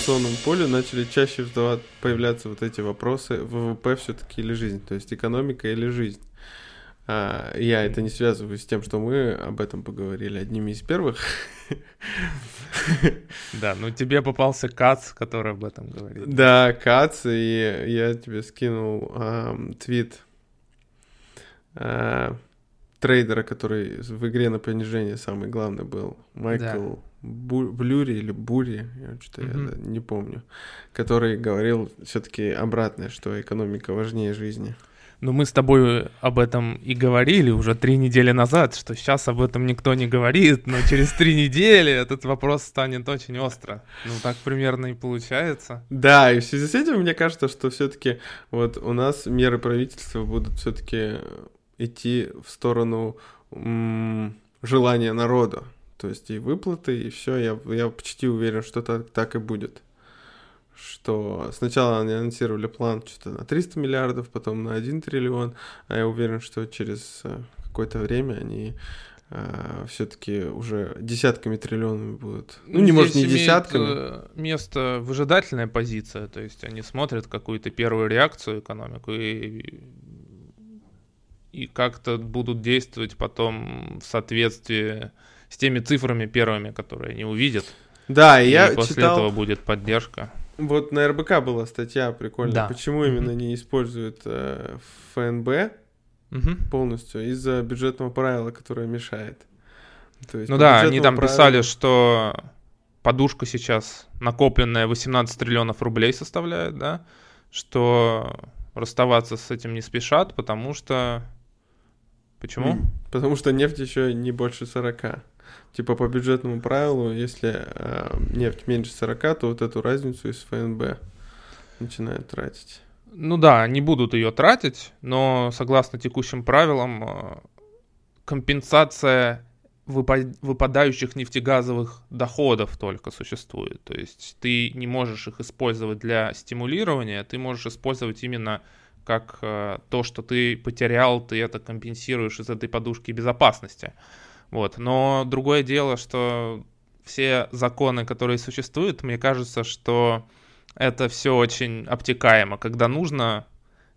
информационном поле начали чаще появляться вот эти вопросы, ВВП все-таки или жизнь, то есть экономика или жизнь. А, я это не связываю с тем, что мы об этом поговорили одними из первых. Да, ну тебе попался Кац, который об этом говорит. Да, Кац, и я тебе скинул твит а, трейдера, который в игре на понижение самый главный был, Майкл Блюри или Бури, я что-то mm-hmm. я не помню, который говорил все-таки обратное, что экономика важнее жизни. Ну, мы с тобой об этом и говорили уже три недели назад, что сейчас об этом никто не говорит, но через три недели этот вопрос станет очень остро. Ну, так примерно и получается. Да, и в связи с этим мне кажется, что все-таки вот у нас меры правительства будут все-таки идти в сторону желания народа. То есть и выплаты, и все. Я, я почти уверен, что так, так и будет что сначала они анонсировали план что-то на 300 миллиардов, потом на 1 триллион, а я уверен, что через э, какое-то время они э, все-таки уже десятками триллионами будут. Ну, не может не десятками. Э, место выжидательная позиция, то есть они смотрят какую-то первую реакцию экономику и и как-то будут действовать потом в соответствии с теми цифрами первыми, которые они увидят. Да, и я после читал... этого будет поддержка. Вот на РБК была статья прикольная, да. почему именно mm-hmm. не используют э, ФНБ mm-hmm. полностью из-за бюджетного правила, которое мешает. То есть, ну да, они там правила... писали, что подушка сейчас накопленная 18 триллионов рублей составляет, да, что расставаться с этим не спешат, потому что... Почему? Потому что нефть еще не больше 40 типа по бюджетному правилу, если э, нефть меньше 40, то вот эту разницу из ФНБ начинают тратить. Ну да, не будут ее тратить, но согласно текущим правилам э, компенсация выпадающих нефтегазовых доходов только существует. То есть ты не можешь их использовать для стимулирования, ты можешь использовать именно как э, то, что ты потерял, ты это компенсируешь из этой подушки безопасности. Вот. Но другое дело, что все законы, которые существуют, мне кажется, что это все очень обтекаемо. Когда нужно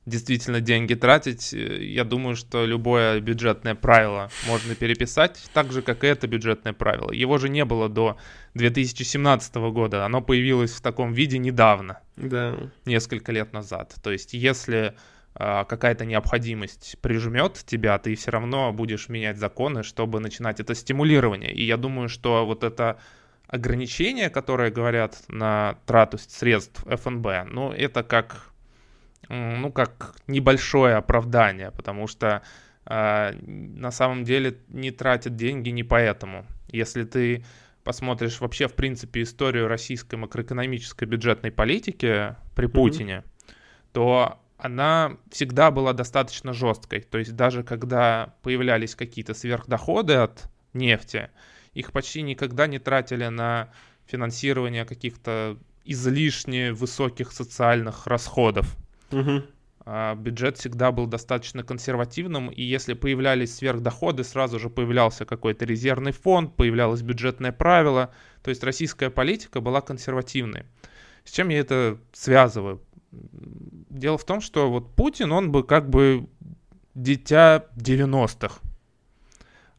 действительно деньги тратить, э, я думаю, что любое бюджетное правило можно переписать, так же, как и это бюджетное правило. Его же не было до 2017 года, оно появилось в таком виде недавно, да. несколько лет назад. То есть, если какая-то необходимость прижмет тебя, ты все равно будешь менять законы, чтобы начинать это стимулирование. И я думаю, что вот это ограничение, которое говорят на трату средств ФНБ, ну, это как, ну, как небольшое оправдание, потому что э, на самом деле не тратят деньги не поэтому. Если ты посмотришь вообще, в принципе, историю российской макроэкономической бюджетной политики при Путине, mm-hmm. то она всегда была достаточно жесткой. То есть даже когда появлялись какие-то сверхдоходы от нефти, их почти никогда не тратили на финансирование каких-то излишне высоких социальных расходов. Угу. А бюджет всегда был достаточно консервативным, и если появлялись сверхдоходы, сразу же появлялся какой-то резервный фонд, появлялось бюджетное правило. То есть российская политика была консервативной. С чем я это связываю? Дело в том, что вот Путин, он бы как бы дитя 90-х.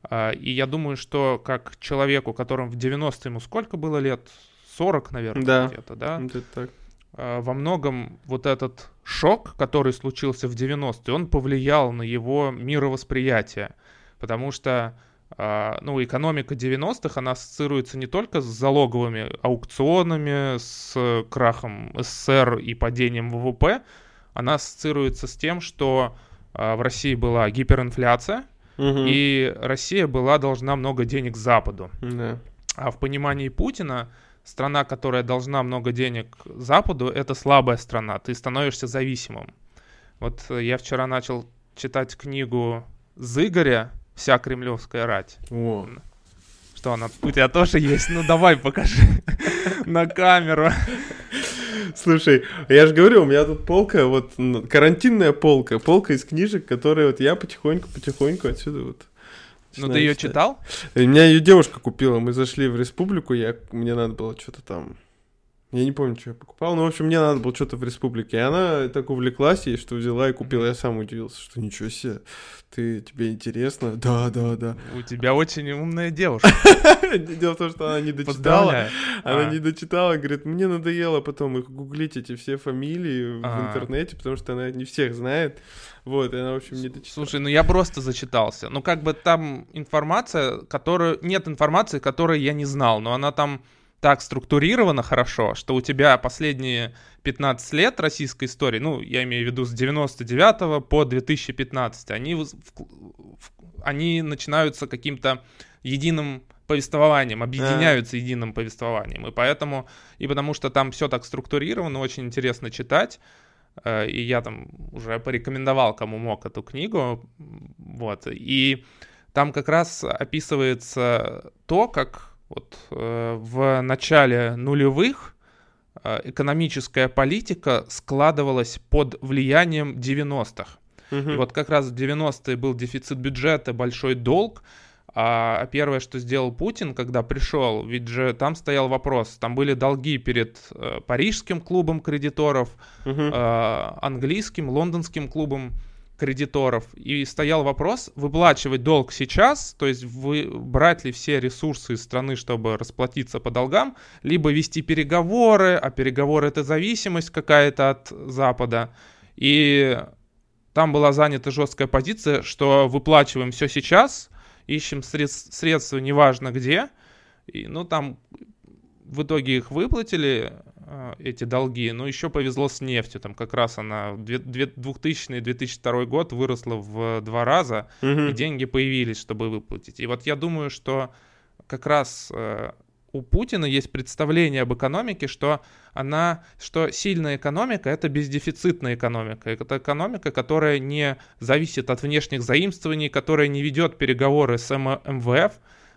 А, и я думаю, что как человеку, которому в 90-е ему сколько было лет? 40, наверное, да. где-то, да? Это так. А, во многом вот этот шок, который случился в 90-е, он повлиял на его мировосприятие. Потому что а, ну, экономика 90-х, она ассоциируется не только с залоговыми аукционами, с крахом СССР и падением ВВП, она ассоциируется с тем, что а, в России была гиперинфляция, угу. и Россия была должна много денег Западу. Да. А в понимании Путина страна, которая должна много денег Западу, это слабая страна, ты становишься зависимым. Вот я вчера начал читать книгу Зыгоря вся кремлевская рать. О. Что она у тебя тоже есть? Ну давай покажи на камеру. Слушай, я же говорю, у меня тут полка, вот карантинная полка, полка из книжек, которые вот я потихоньку-потихоньку отсюда вот ну ты ее читал? У меня ее девушка купила, мы зашли в республику, я, мне надо было что-то там Я не помню, что я покупал. Но, в общем, мне надо было что-то в республике. И она так увлеклась ей, что взяла и купила. Я сам удивился, что ничего себе. Ты, тебе интересно? Да, да, да. У тебя очень умная девушка. Дело в том, что она не дочитала. Она а. не дочитала, говорит, мне надоело потом их гуглить, эти все фамилии в а. интернете, потому что она не всех знает. Вот, и она, в общем, не дочитала. Слушай, ну я просто зачитался. Ну, как бы там информация, которую... Нет информации, которой я не знал, но она там так структурировано хорошо, что у тебя последние 15 лет российской истории, ну, я имею в виду с 99 по 2015, они, в, в, они начинаются каким-то единым повествованием, объединяются единым повествованием. И поэтому, и потому что там все так структурировано, очень интересно читать. Э, и я там уже порекомендовал, кому мог эту книгу. Вот. И там как раз описывается то, как вот э, в начале нулевых э, экономическая политика складывалась под влиянием 90-х. Угу. И вот как раз в 90-е был дефицит бюджета, большой долг, а первое, что сделал Путин, когда пришел, ведь же там стоял вопрос, там были долги перед э, парижским клубом кредиторов, угу. э, английским, лондонским клубом кредиторов. И стоял вопрос, выплачивать долг сейчас, то есть вы, брать ли все ресурсы из страны, чтобы расплатиться по долгам, либо вести переговоры, а переговоры это зависимость какая-то от Запада. И там была занята жесткая позиция, что выплачиваем все сейчас, ищем средств, средства неважно где. И, ну, там в итоге их выплатили, эти долги. Но еще повезло с нефтью. Там как раз она 2000-2002 год выросла в два раза, угу. и деньги появились, чтобы выплатить. И вот я думаю, что как раз э, у Путина есть представление об экономике, что она, что сильная экономика это бездефицитная экономика. Это экономика, которая не зависит от внешних заимствований, которая не ведет переговоры с МВФ.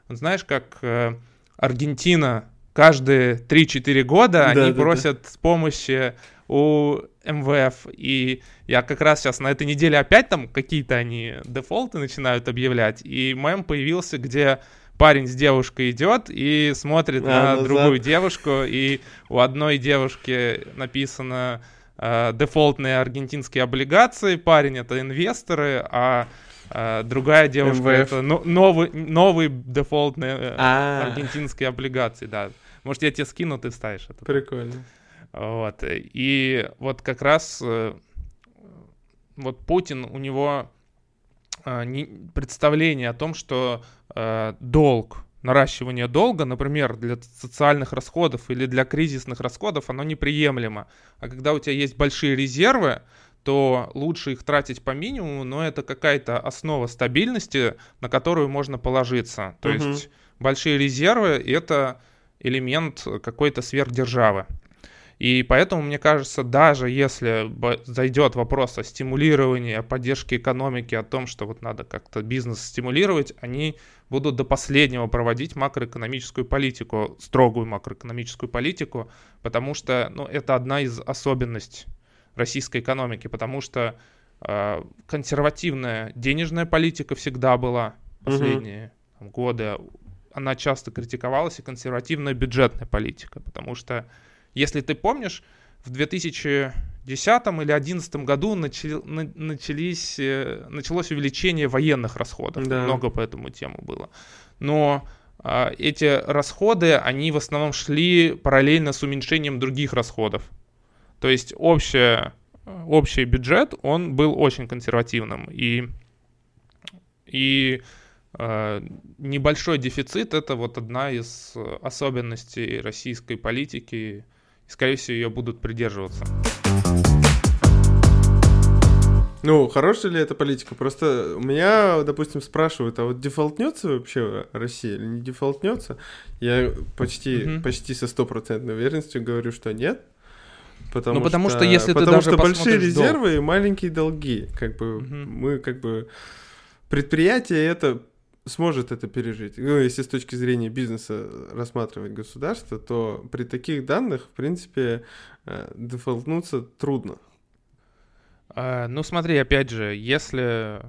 Знаешь, как э, Аргентина каждые 3-4 года да, они да, просят да. помощи у МВФ. И я как раз сейчас на этой неделе опять там какие-то они дефолты начинают объявлять. И мем появился, где парень с девушкой идет и смотрит а, на назад. другую девушку, и у одной девушки написано э, дефолтные аргентинские облигации, парень это инвесторы, а а, другая девушка МВФ. это новый, новый дефолтные э, а. аргентинские облигации, да. Может, я тебе скину, ты ставишь это. Прикольно. Вот. И вот как раз э, вот Путин, у него э, представление о том, что э, долг, наращивание долга, например, для социальных расходов или для кризисных расходов, оно неприемлемо. А когда у тебя есть большие резервы, то лучше их тратить по минимуму, но это какая-то основа стабильности, на которую можно положиться. То угу. есть большие резервы это элемент какой-то сверхдержавы. И поэтому, мне кажется, даже если зайдет вопрос о стимулировании, о поддержке экономики, о том, что вот надо как-то бизнес стимулировать, они будут до последнего проводить макроэкономическую политику, строгую макроэкономическую политику, потому что ну, это одна из особенностей российской экономики, потому что э, консервативная денежная политика всегда была последние угу. годы она часто критиковалась, и консервативная бюджетная политика, потому что, если ты помнишь, в 2010 или 2011 году начали, начались, э, началось увеличение военных расходов, да. много по этому тему было. Но а, эти расходы, они в основном шли параллельно с уменьшением других расходов. То есть общее, общий бюджет, он был очень консервативным. И, и Э, небольшой дефицит это вот одна из особенностей российской политики, и, скорее всего, ее будут придерживаться. Ну, хорошая ли эта политика? Просто у меня, допустим, спрашивают, а вот дефолтнется вообще Россия или не дефолтнется? Я почти, угу. почти со стопроцентной уверенностью говорю, что нет. Потому, ну, потому что, что если потому ты что большие резервы долг... и маленькие долги, как бы угу. мы как бы предприятие это сможет это пережить. Ну, если с точки зрения бизнеса рассматривать государство, то при таких данных, в принципе, э, дефолтнуться трудно. А, ну, смотри, опять же, если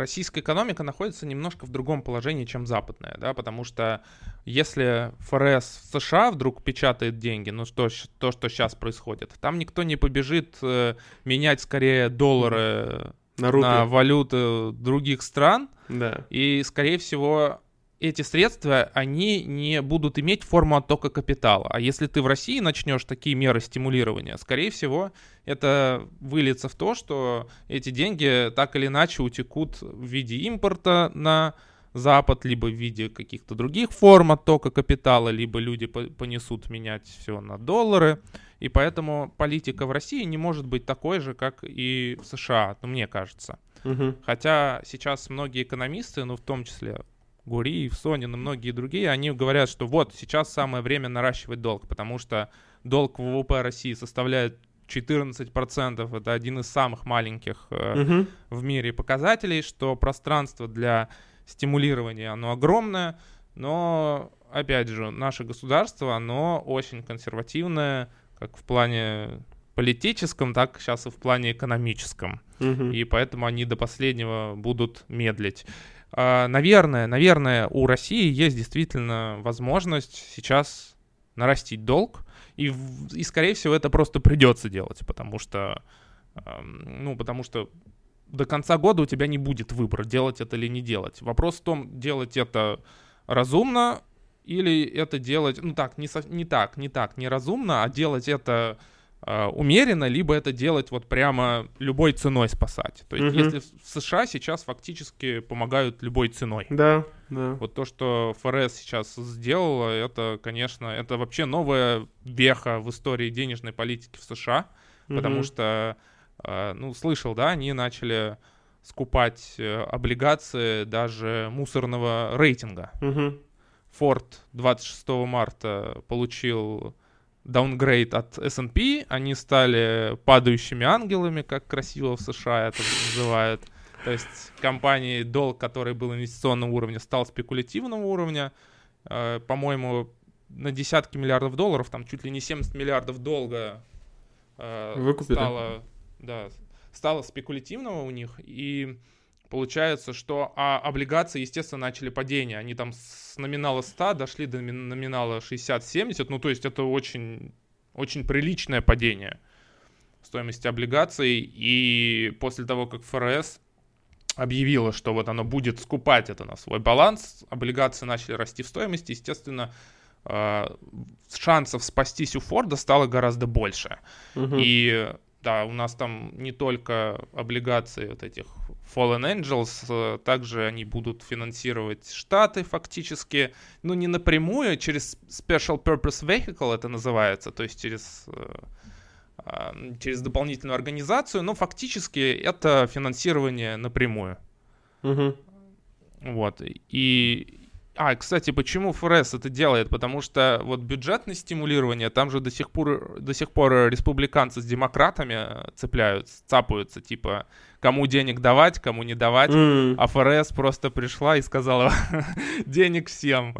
российская экономика находится немножко в другом положении, чем западная, да, потому что если ФРС в США вдруг печатает деньги, ну что, то, что сейчас происходит, там никто не побежит э, менять скорее доллары на, на валюты других стран, да. и, скорее всего, эти средства, они не будут иметь форму оттока капитала. А если ты в России начнешь такие меры стимулирования, скорее всего, это выльется в то, что эти деньги так или иначе утекут в виде импорта на Запад, либо в виде каких-то других форм оттока капитала, либо люди понесут менять все на доллары. И поэтому политика в России не может быть такой же, как и в США, ну, мне кажется. Угу. Хотя сейчас многие экономисты, ну, в том числе Гуриев, Сонин и многие другие, они говорят, что вот сейчас самое время наращивать долг, потому что долг ВВП России составляет 14%, это один из самых маленьких э, угу. в мире показателей, что пространство для стимулирования, оно огромное, но, опять же, наше государство, оно очень консервативное, как в плане политическом, так сейчас и в плане экономическом. Угу. И поэтому они до последнего будут медлить. А, наверное, наверное, у России есть действительно возможность сейчас нарастить долг, и, и скорее всего, это просто придется делать, потому что, ну, потому что до конца года у тебя не будет выбора, делать это или не делать. Вопрос в том, делать это разумно или это делать, ну так, не, со, не так, не так, не разумно, а делать это э, умеренно, либо это делать вот прямо любой ценой спасать. То есть, угу. если в США сейчас фактически помогают любой ценой. Да, да. Вот то, что ФРС сейчас сделала, это, конечно, это вообще новая веха в истории денежной политики в США, угу. потому что, э, ну, слышал, да, они начали скупать э, облигации даже мусорного рейтинга. Угу. Ford 26 марта получил даунгрейд от S&P, они стали падающими ангелами, как красиво в США это называют. То есть компании долг, который был инвестиционного уровня, стал спекулятивного уровня. Э, по-моему, на десятки миллиардов долларов, там чуть ли не 70 миллиардов долга э, Выкупили. стало, да, стало спекулятивного у них. И Получается, что а облигации, естественно, начали падение. Они там с номинала 100 дошли до номинала 60-70. Ну, то есть это очень, очень приличное падение стоимости облигаций. И после того, как ФРС объявила, что вот оно будет скупать это на свой баланс, облигации начали расти в стоимости, естественно, а, шансов спастись у Форда стало гораздо больше. Угу. И да, у нас там не только облигации вот этих Fallen Angels, э, также они будут финансировать Штаты фактически, ну не напрямую, через Special Purpose Vehicle это называется, то есть через, э, а, через дополнительную организацию, но фактически это финансирование напрямую. Угу. Вот, и... А, кстати, почему ФРС это делает? Потому что вот бюджетное стимулирование, там же до сих пор, до сих пор республиканцы с демократами цепляются, цапаются, типа кому денег давать, кому не давать. Mm. А ФРС просто пришла и сказала, денег всем.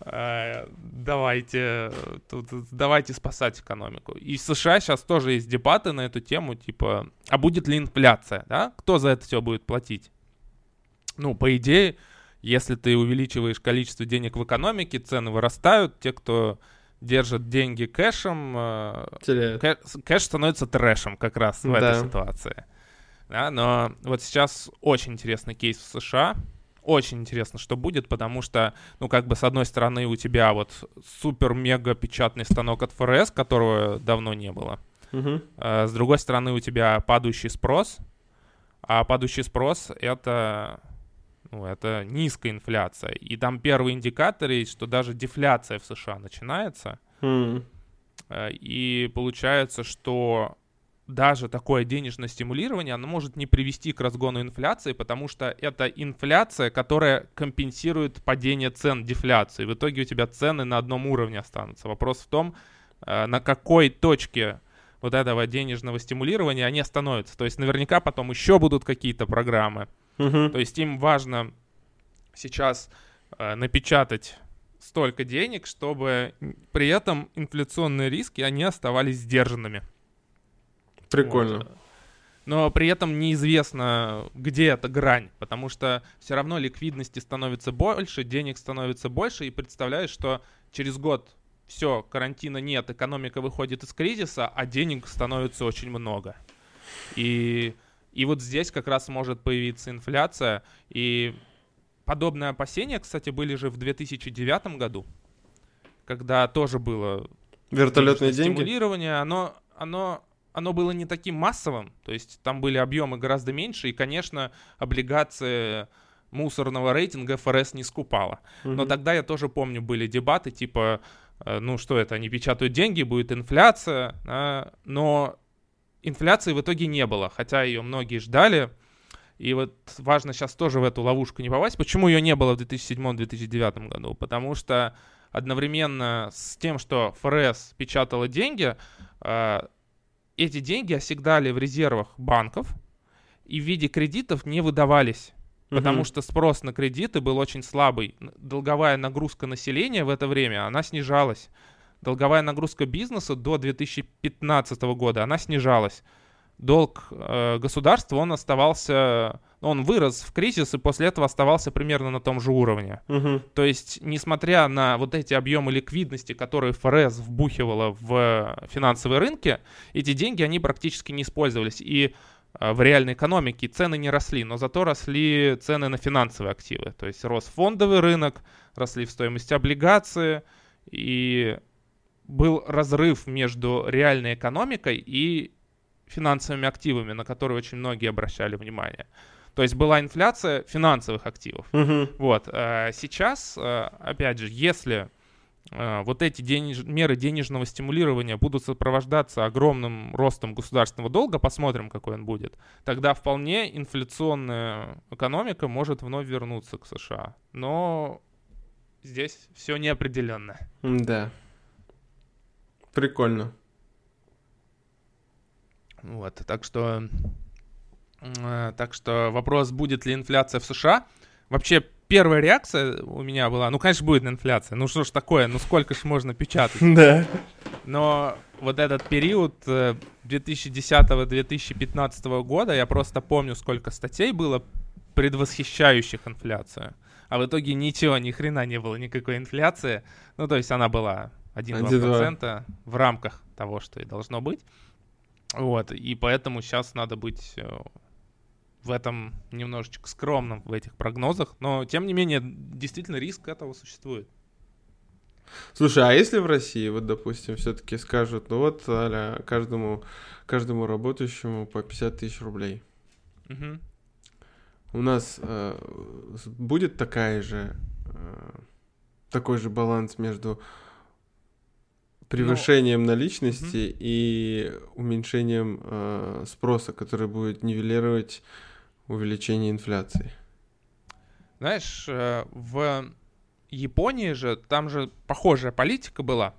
Э, давайте, тут, давайте спасать экономику. И в США сейчас тоже есть дебаты на эту тему, типа, а будет ли инфляция, да? Кто за это все будет платить? Ну, по идее, если ты увеличиваешь количество денег в экономике, цены вырастают, те, кто держит деньги кэшем, э, кэш, кэш становится трэшем как раз в да. этой ситуации. Да, но вот сейчас очень интересный кейс в США. Очень интересно, что будет, потому что, ну, как бы, с одной стороны, у тебя вот супер-мега печатный станок от ФРС, которого давно не было. Угу. А, с другой стороны, у тебя падающий спрос. А падающий спрос — это ну, это низкая инфляция. И там первые индикаторы есть, что даже дефляция в США начинается. Mm. И получается, что даже такое денежное стимулирование, оно может не привести к разгону инфляции, потому что это инфляция, которая компенсирует падение цен дефляции. В итоге у тебя цены на одном уровне останутся. Вопрос в том, э, на какой точке вот этого денежного стимулирования они остановятся. То есть наверняка потом еще будут какие-то программы. Угу. То есть им важно сейчас э, напечатать столько денег, чтобы при этом инфляционные риски, они оставались сдержанными. Прикольно. Вот. но при этом неизвестно, где эта грань, потому что все равно ликвидности становится больше, денег становится больше, и представляешь, что через год все, карантина нет, экономика выходит из кризиса, а денег становится очень много. И, и вот здесь как раз может появиться инфляция. И подобные опасения, кстати, были же в 2009 году, когда тоже было Вертолетные деньги? Стимулирование, оно, оно, оно было не таким массовым, то есть там были объемы гораздо меньше, и, конечно, облигации мусорного рейтинга ФРС не скупала. Угу. Но тогда я тоже помню, были дебаты типа, э, ну что это, они печатают деньги, будет инфляция, а, но инфляции в итоге не было, хотя ее многие ждали. И вот важно сейчас тоже в эту ловушку не попасть. Почему ее не было в 2007-2009 году? Потому что одновременно с тем, что ФРС печатала деньги, э, эти деньги оседали в резервах банков и в виде кредитов не выдавались. Потому что спрос на кредиты был очень слабый. Долговая нагрузка населения в это время, она снижалась. Долговая нагрузка бизнеса до 2015 года, она снижалась долг э, государства, он оставался, он вырос в кризис и после этого оставался примерно на том же уровне. Угу. То есть, несмотря на вот эти объемы ликвидности, которые ФРС вбухивала в финансовые рынки, эти деньги, они практически не использовались. И э, в реальной экономике цены не росли, но зато росли цены на финансовые активы. То есть рос фондовый рынок, росли в стоимости облигации, и был разрыв между реальной экономикой и финансовыми активами, на которые очень многие обращали внимание. То есть была инфляция финансовых активов. Угу. Вот. Э, сейчас, э, опять же, если э, вот эти денеж... меры денежного стимулирования будут сопровождаться огромным ростом государственного долга, посмотрим, какой он будет, тогда вполне инфляционная экономика может вновь вернуться к США. Но здесь все неопределенно. Да. Прикольно. Вот, так что, э, так что вопрос, будет ли инфляция в США. Вообще, первая реакция у меня была, ну, конечно, будет инфляция. Ну, что ж такое, ну, сколько ж можно печатать? Да. Но вот этот период 2010-2015 э, года, я просто помню, сколько статей было предвосхищающих инфляцию. А в итоге ничего, ни хрена не было никакой инфляции. Ну, то есть она была 1-2% в рамках того, что и должно быть. Вот, и поэтому сейчас надо быть э, в этом немножечко скромным, в этих прогнозах, но тем не менее, действительно риск этого существует. Слушай, а если в России, вот, допустим, все-таки скажут, ну вот, аля, каждому, каждому работающему по 50 тысяч рублей. Угу. У нас э, будет такая же, э, такой же баланс между превышением Но... наличности угу. и уменьшением э, спроса, который будет нивелировать увеличение инфляции. Знаешь, э, в Японии же там же похожая политика была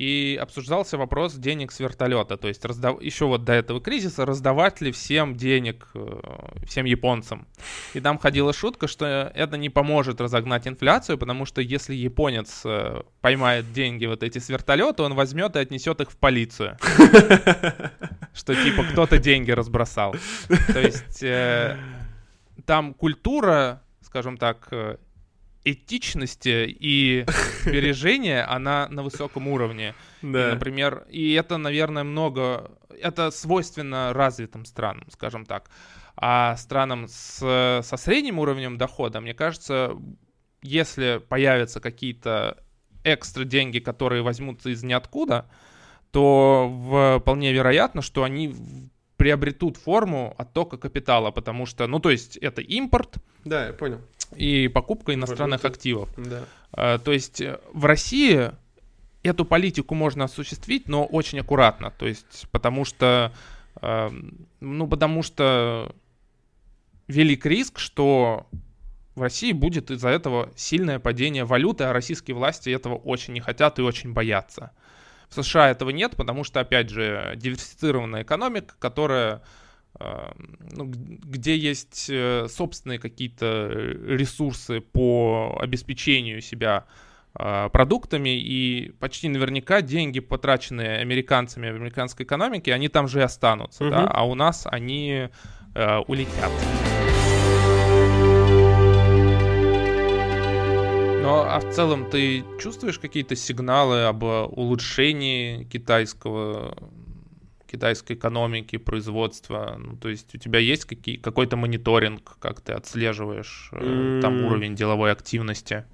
и обсуждался вопрос денег с вертолета. То есть раздав... еще вот до этого кризиса раздавать ли всем денег, э, всем японцам. И там ходила шутка, что это не поможет разогнать инфляцию, потому что если японец э, поймает деньги вот эти с вертолета, он возьмет и отнесет их в полицию. Что типа кто-то деньги разбросал. То есть э, там культура, скажем так, этичности и сбережения, она на высоком уровне. Да. И, например, и это, наверное, много... Это свойственно развитым странам, скажем так. А странам с, со средним уровнем дохода, мне кажется, если появятся какие-то экстра деньги, которые возьмутся из ниоткуда, то вполне вероятно, что они приобретут форму оттока капитала, потому что, ну, то есть это импорт. Да, я понял и покупка иностранных Может, активов. Да. А, то есть э, в России эту политику можно осуществить, но очень аккуратно. То есть потому что, а, ну потому что велик риск, что в России будет из-за этого сильное падение валюты, а российские власти этого очень не хотят и очень боятся. В США этого нет, потому что, опять же, диверсифицированная экономика, которая ну, где есть э, собственные какие-то ресурсы по обеспечению себя э, продуктами, и почти наверняка деньги, потраченные американцами в американской экономике, они там же и останутся, Мгм. да, а у нас они э, улетят. Но а в целом ты чувствуешь какие-то сигналы об э, улучшении китайского китайской экономики, производства? Ну, то есть у тебя есть какие, какой-то мониторинг, как ты отслеживаешь э, там уровень деловой активности?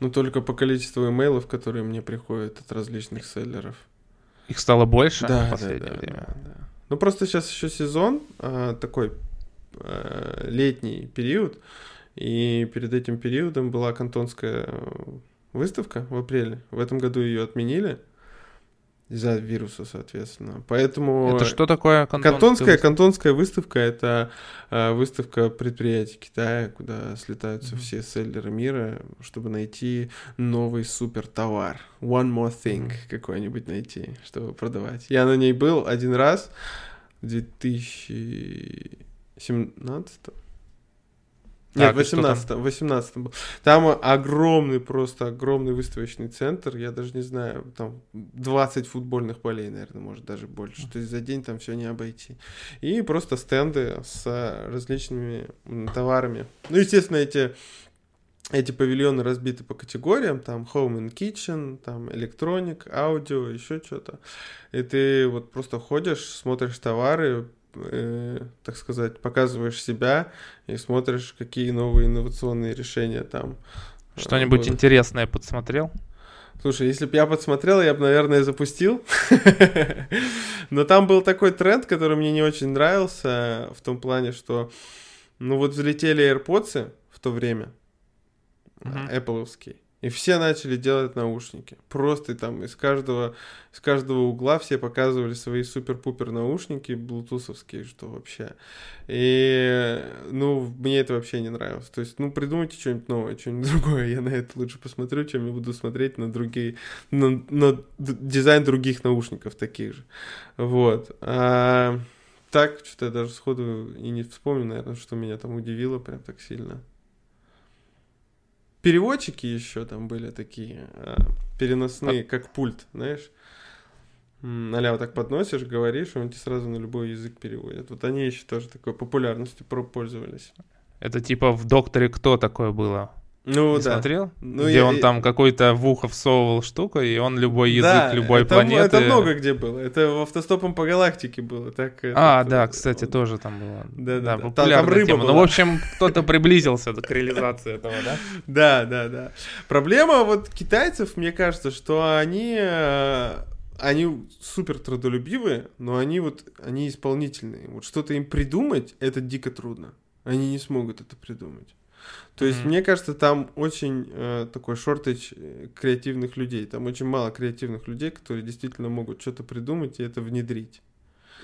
Ну, только по количеству имейлов, которые мне приходят от различных селлеров. Их стало больше Да, в да, последнее да, время? да, да. Ну, просто сейчас еще сезон, а, такой а, летний период, и перед этим периодом была кантонская э, выставка в апреле. В этом году ее отменили из-за вируса, соответственно. Поэтому... Это что такое кантонская Кантонская, выставка? кантонская выставка это э, выставка предприятий Китая, куда слетаются Мгм. все селлеры мира, чтобы найти новый супер товар. One more thing Мгм. какой-нибудь найти, чтобы продавать. Я на ней был один раз в 2017 Нет, там? 18 18 был. Там огромный, просто огромный выставочный центр. Я даже не знаю, там 20 футбольных полей, наверное, может даже больше. То есть за день там все не обойти. И просто стенды с различными товарами. Ну, естественно, эти эти павильоны разбиты по категориям, там Home and Kitchen, там Electronic, аудио, еще что-то. И ты вот просто ходишь, смотришь товары, э, так сказать, показываешь себя и смотришь, какие новые инновационные решения там. э, Что-нибудь будут. интересное подсмотрел? Слушай, если бы я подсмотрел, я бы, наверное, запустил. Но там был такой тренд, который мне не очень нравился, в том плане, что, ну вот взлетели AirPods в то время, Мгм. Apple'овские, и все начали делать наушники. Просто там из каждого, из каждого угла все показывали свои супер-пупер наушники, блутусовские, что вообще. И, ну, мне это вообще не нравилось. То есть, ну, придумайте что-нибудь новое, что-нибудь другое. Я на это лучше посмотрю, чем я буду смотреть на другие, на, на дизайн других наушников таких же. Вот. А, так, что-то я даже сходу и не вспомню, наверное, что меня там удивило прям так сильно. Переводчики еще там были такие, а, переносные, как пульт, знаешь. А-ля вот так подносишь, говоришь, и он тебе сразу на любой язык переводит. Вот они еще тоже такой популярностью пользовались. Это типа в «Докторе кто» такое было? Ну Не да. смотрел? Ну, Где я- он там какой-то в ухо всовывал штуку, и он любой язык Да, любой это, планеты... Это много где было. Это в автостопом по галактике было. Так, А, этот, да, э, кстати, он- тоже там было. Да-да-да. Там- там популярная рыба тема. Ну, была. в общем, кто-то приблизился к реализации этого, да? Да, да, да. Проблема вот китайцев, мне кажется, что они, э, они супер трудолюбивые, но они вот, они исполнительные. Вот что-то им придумать, это дико трудно. Они не смогут это придумать. То есть, Мгм. мне кажется, там очень э, такой шортич э, креативных людей. Там очень мало креативных людей, которые действительно могут что-то придумать и это внедрить.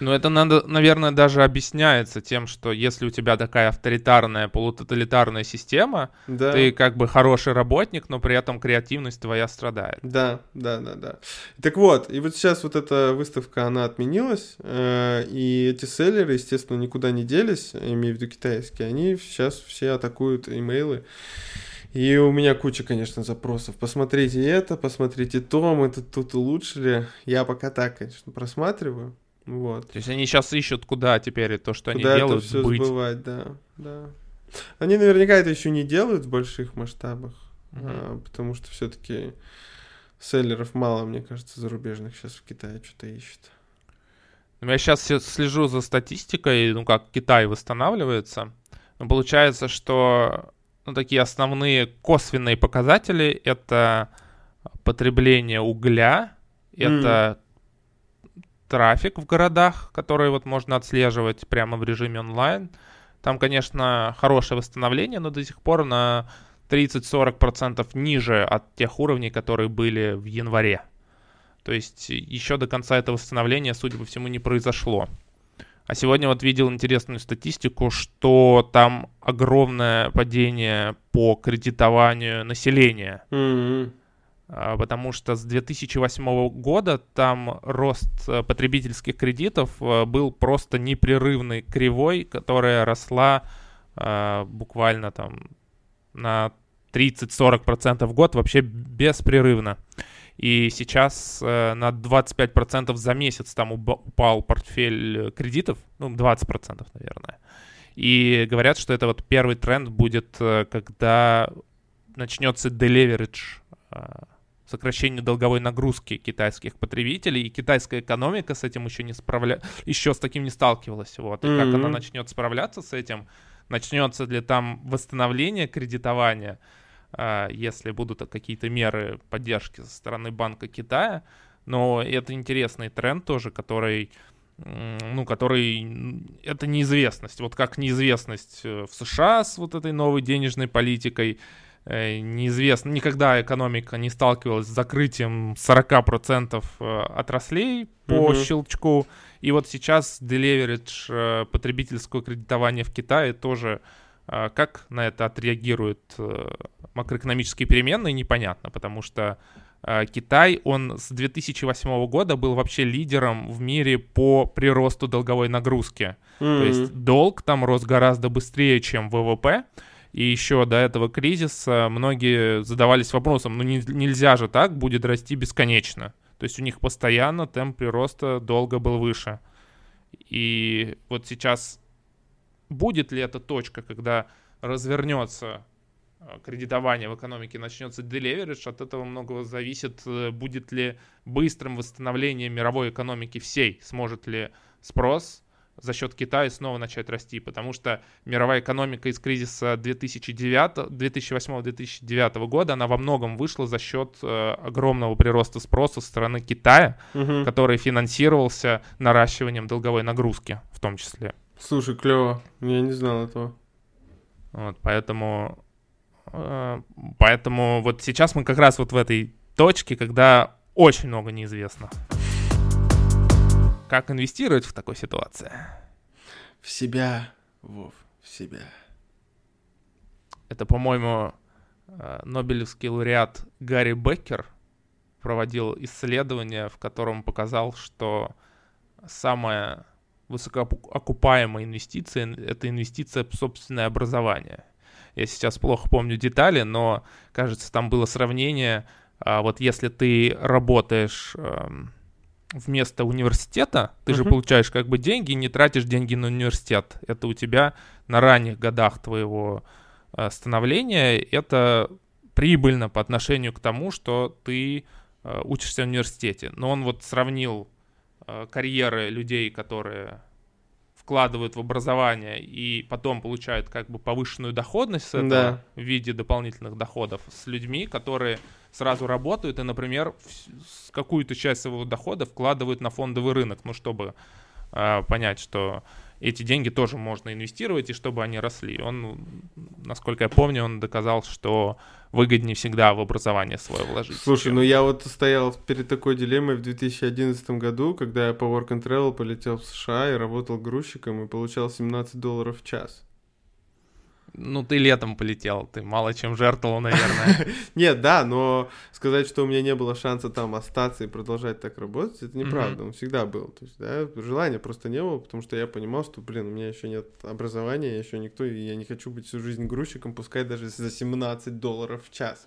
Ну, это надо, наверное, даже объясняется тем, что если у тебя такая авторитарная, полутоталитарная система, Да. ты как бы хороший работник, но при этом креативность твоя страдает. Да, да, да, да. Так вот, и вот сейчас вот эта выставка, она отменилась, э, и эти селлеры, естественно, никуда не делись, имею в виду китайские, они сейчас все атакуют имейлы. И у меня куча, конечно, запросов. Посмотрите это, посмотрите то, мы тут, тут улучшили. Я пока так, конечно, просматриваю. Вот. То есть они сейчас ищут, куда теперь то, что они Куда делают, это все быть. сбывать, да, да. Они наверняка это еще не делают в больших масштабах, Мгм. а, потому что все-таки селлеров мало, мне кажется, зарубежных сейчас в Китае что-то ищут. Ну, Я сейчас слежу за статистикой, ну как Китай восстанавливается. Ну, получается, что ну, такие основные косвенные показатели это потребление угля, это трафик в городах, который вот можно отслеживать прямо в режиме онлайн. Там, конечно, хорошее восстановление, но до сих пор на 30-40% ниже от тех уровней, которые были в январе. То есть еще до конца этого восстановления, судя по всему, не произошло. А сегодня вот видел интересную статистику, что там огромное падение по кредитованию населения. М-м. А, Потому что с 2008 года там рост э, потребительских кредитов э, был просто непрерывной кривой, которая росла э, буквально там на 30-40% в год вообще беспрерывно. И сейчас на 25% за месяц там упал портфель кредитов, ну, 20%, наверное. И говорят, что это вот первый тренд будет, когда начнется deleverage, сокращение долговой нагрузки китайских потребителей, и китайская экономика с этим еще не справля... еще с таким не сталкивалась. Вот. И mm-hmm. как она начнет справляться с этим, начнется ли там восстановление кредитования, э, если будут какие-то меры поддержки со стороны Банка Китая. Но это интересный тренд тоже, который ну, который... Это неизвестность. Вот как неизвестность э, в США с вот этой новой денежной политикой, неизвестно, никогда экономика не сталкивалась с закрытием 40% э, отраслей по mm-hmm. щелчку. И вот сейчас делеверидж потребительского кредитования в Китае тоже как на это отреагируют макроэкономические переменные, непонятно, потому что Э, Китай, он с 2008 года был вообще лидером в мире по приросту долговой нагрузки. Mm-hmm. То есть долг там рос гораздо быстрее, чем ВВП. И еще до этого кризиса многие задавались вопросом, ну не, нельзя же так, будет расти бесконечно. То есть у них постоянно темп прироста долга был выше. И вот сейчас будет ли эта точка, когда развернется Э, кредитования в экономике начнется делеверидж, от этого многого зависит, э, будет ли быстрым восстановление мировой экономики всей, сможет ли спрос за счет Китая снова начать расти, потому что мировая экономика из кризиса 2008-2009 года, она во многом вышла за счет э, огромного прироста спроса со стороны Китая, угу. который финансировался наращиванием долговой нагрузки в том числе. Слушай, клево, я не знал этого. Вот, поэтому Э, поэтому вот сейчас мы как раз вот в этой точке, когда очень много неизвестно. Как инвестировать в такой ситуации? В себя, Вов, в себя. Это, по-моему, э, Нобелевский лауреат Гарри Беккер проводил исследование, в котором показал, что самая высокоокупаемая инвестиция — это инвестиция в собственное образование — я сейчас плохо помню детали, но, кажется, там было сравнение, а, вот если ты работаешь эм, вместо университета, ты uh-huh. же получаешь как бы деньги, не тратишь деньги на университет. Это у тебя на ранних годах твоего э, становления, это прибыльно по отношению к тому, что ты э, учишься в университете. Но он вот сравнил э, карьеры людей, которые вкладывают в образование и потом получают как бы повышенную доходность с этого да. в виде дополнительных доходов с людьми, которые сразу работают и, например, какую-то часть своего дохода вкладывают на фондовый рынок, ну, чтобы э, понять, что эти деньги тоже можно инвестировать, и чтобы они росли. Он, насколько я помню, он доказал, что выгоднее всегда в образование свое вложить. Слушай, чем... ну я вот стоял перед такой дилеммой в 2011 году, когда я по Work and Travel полетел в США и работал грузчиком и получал 17 долларов в час. Ну, ты летом полетел, ты мало чем жертвовал, наверное. Нет, да, но сказать, что у меня не было шанса там остаться и продолжать так работать, это неправда, он всегда был. То есть, да, желания просто не было, потому что я понимал, что, блин, у меня еще нет образования, еще никто, и я не хочу быть всю жизнь грузчиком, пускай даже за 17 долларов в час.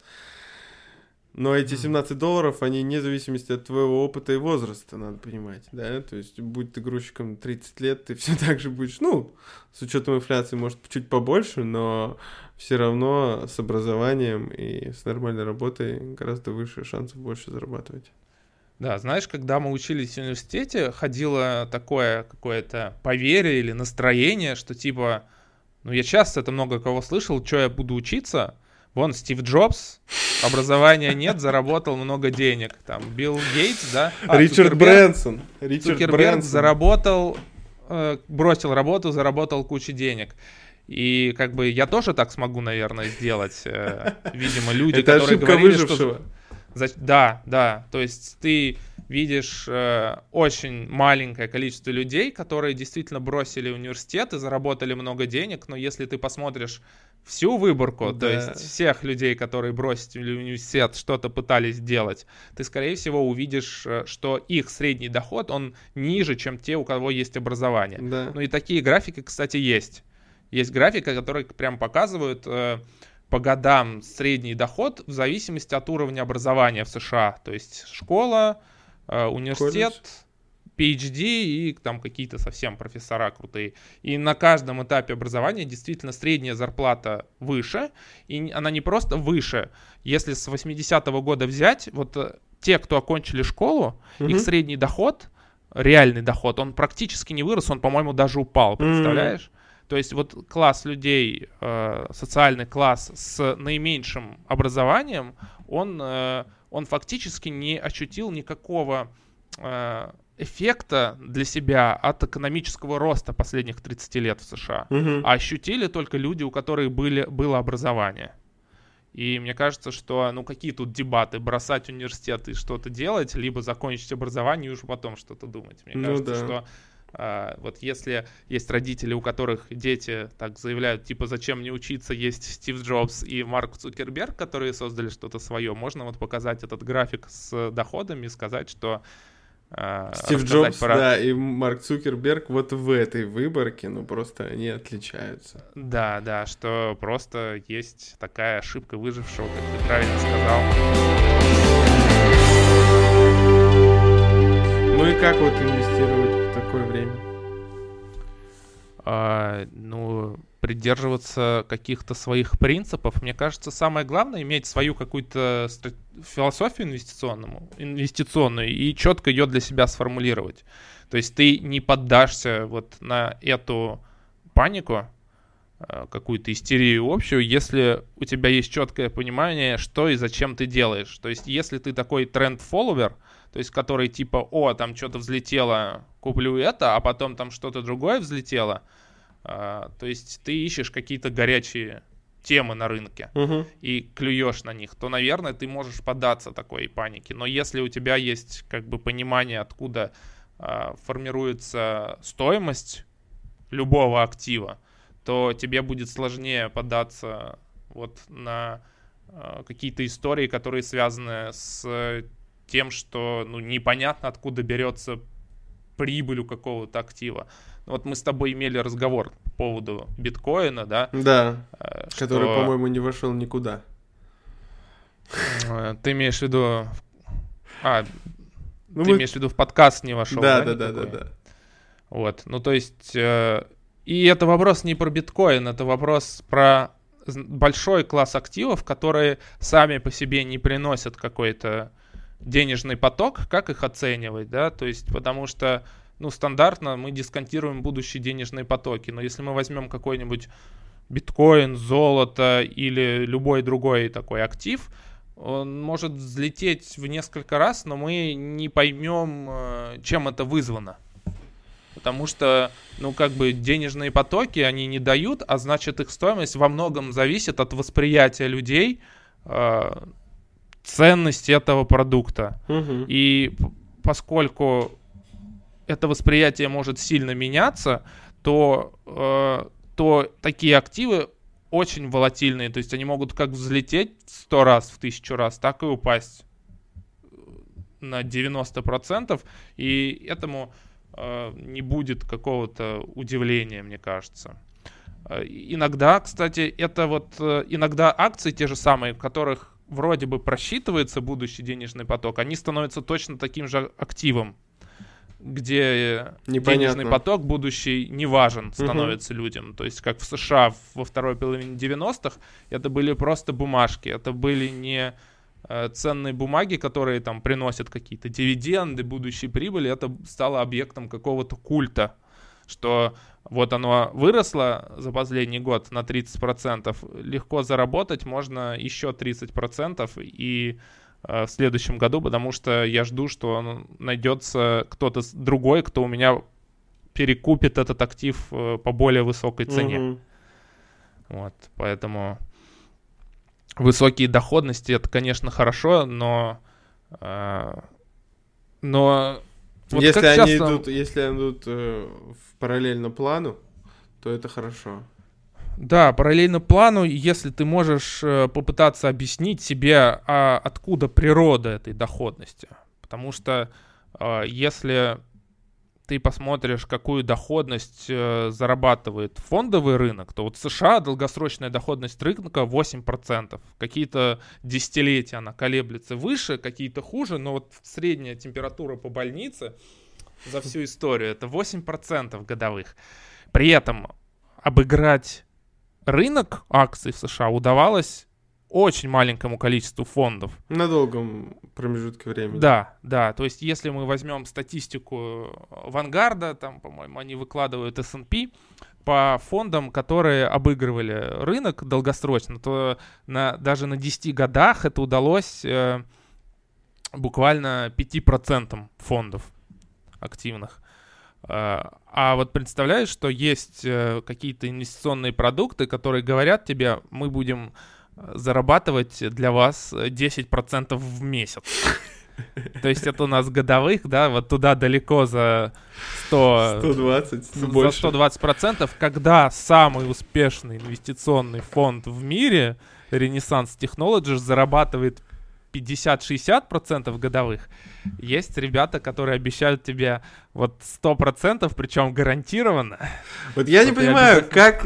Но эти 17 долларов, они вне зависимости от твоего опыта и возраста, надо понимать, да, то есть будь ты грузчиком 30 лет, ты все так же будешь, ну, с учетом инфляции, может, чуть побольше, но все равно с образованием и с нормальной работой гораздо выше шансов больше зарабатывать. Да, знаешь, когда мы учились в университете, ходило такое какое-то поверье или настроение, что типа, ну я часто это много кого слышал, что я буду учиться, Вон Стив Джобс, образования нет, заработал много денег. Там Билл Гейтс, да? А, Ричард Брэнсон. Ричард Цукерберг Брэнсон. заработал, э, бросил работу, заработал кучу денег. И как бы я тоже так смогу, наверное, сделать. Э, видимо, люди, Это которые ошибка говорили, выжившего. что... Да, да. То есть ты видишь э, очень маленькое количество людей, которые действительно бросили университет и заработали много денег, но если ты посмотришь всю выборку, да. то есть всех людей, которые бросили университет, что-то пытались делать, ты, скорее всего, увидишь, э, что их средний доход, он ниже, чем те, у кого есть образование. Да. Ну и такие графики, кстати, есть. Есть графики, которые прям показывают... Э, по годам средний доход в зависимости от уровня образования в США. То есть школа, университет, Колледж. PhD и там какие-то совсем профессора крутые. И на каждом этапе образования действительно средняя зарплата выше. И она не просто выше. Если с 80-го года взять, вот э, те, кто окончили школу, mm-hmm. их средний доход, реальный доход, он практически не вырос, он, по-моему, даже упал, представляешь? Mm-hmm. То есть вот класс людей, э, социальный класс с наименьшим образованием, он, э, он фактически не ощутил никакого э, эффекта для себя от экономического роста последних 30 лет в США, mm-hmm. а ощутили только люди, у которых были, было образование. И мне кажется, что, ну, какие тут дебаты? Бросать университет и что-то делать, либо закончить образование и уже потом что-то думать. Мне ну, кажется, да. что вот если есть родители, у которых дети так заявляют, типа, зачем мне учиться, есть Стив Джобс и Марк Цукерберг, которые создали что-то свое, можно вот показать этот график с доходами и сказать, что а, Стив Джобс, про... да, и Марк Цукерберг вот в этой выборке, ну просто они отличаются. Да, да, что просто есть такая ошибка выжившего, как ты правильно сказал. Ну и как вот инвестировать такое время? А, ну, придерживаться каких-то своих принципов. Мне кажется, самое главное иметь свою какую-то философию инвестиционную, инвестиционную и четко ее для себя сформулировать. То есть ты не поддашься вот на эту панику, э, какую-то истерию общую, если у тебя есть четкое понимание, что и зачем ты делаешь. То есть если ты такой тренд-фолловер, то есть который типа, о, там что-то взлетело, куплю это, а потом там что-то другое взлетело, а, то есть ты ищешь какие-то горячие темы на рынке угу. и клюешь на них, то, наверное, ты можешь поддаться такой панике. Но если у тебя есть как бы понимание, откуда а, формируется стоимость любого актива, то тебе будет сложнее поддаться вот на а, какие-то истории, которые связаны с тем, что ну, непонятно, откуда берется прибыль у какого-то актива. Вот мы с тобой имели разговор по поводу биткоина, да? Да, э, что... который, по-моему, не вошел никуда. Э, ты имеешь в виду... А, ну, ты мы... имеешь в виду в подкаст не вошел, да? Да, да, да, да. Вот, ну то есть... Э, и это вопрос не про биткоин, это вопрос про большой класс активов, которые сами по себе не приносят какой-то денежный поток, как их оценивать, да, то есть потому что ну, стандартно мы дисконтируем будущие денежные потоки. Но если мы возьмем какой-нибудь биткоин, золото или любой другой такой актив, он может взлететь в несколько раз, но мы не поймем, э, чем это вызвано. Потому что, ну, как бы денежные потоки они не дают, а значит их стоимость во многом зависит от восприятия людей э, ценности этого продукта. Угу. И поскольку это восприятие может сильно меняться, то, э, то такие активы очень волатильные, то есть они могут как взлететь 100 раз, в тысячу раз, так и упасть на 90%, и этому э, не будет какого-то удивления, мне кажется. Э, иногда, кстати, это вот э, иногда акции те же самые, в которых вроде бы просчитывается будущий денежный поток, они становятся точно таким же активом где Непонятно. денежный поток будущий не важен становится угу. людям. То есть как в США во второй половине 90-х это были просто бумажки, это были не э, ценные бумаги, которые там приносят какие-то дивиденды, будущие прибыли, это стало объектом какого-то культа, что вот оно выросло за последний год на 30%, легко заработать можно еще 30% и Э, в следующем году, потому что я жду, что найдется кто-то другой, кто у меня перекупит этот актив э, по более высокой цене. Угу. Вот, поэтому высокие доходности это, конечно, хорошо, но э, но вот если они часто... идут, если они идут э, в параллельно плану, то это хорошо. Да, параллельно плану, если ты можешь э, попытаться объяснить себе, а откуда природа этой доходности. Потому что э, если ты посмотришь, какую доходность э, зарабатывает фондовый рынок, то вот в США долгосрочная доходность рынка 8%. Какие-то десятилетия она колеблется выше, какие-то хуже, но вот средняя температура по больнице за всю историю это 8% годовых. При этом обыграть рынок акций в США удавалось очень маленькому количеству фондов. На долгом промежутке времени. Да, да. То есть, если мы возьмем статистику Вангарда, там, по-моему, они выкладывают S&P по фондам, которые обыгрывали рынок долгосрочно, то на, даже на 10 годах это удалось э, буквально 5% фондов активных. Э, а вот представляешь, что есть э, какие-то инвестиционные продукты, которые говорят тебе, мы будем зарабатывать для вас 10% в месяц. То есть это у нас годовых, да, вот туда далеко за 100... 120, за больше. 120 процентов, когда самый успешный инвестиционный фонд в мире, Renaissance Technologies, зарабатывает 50-60 процентов годовых. Есть ребята, которые обещают тебе вот 100 процентов, причем гарантированно. Вот я не понимаю, обязательно... как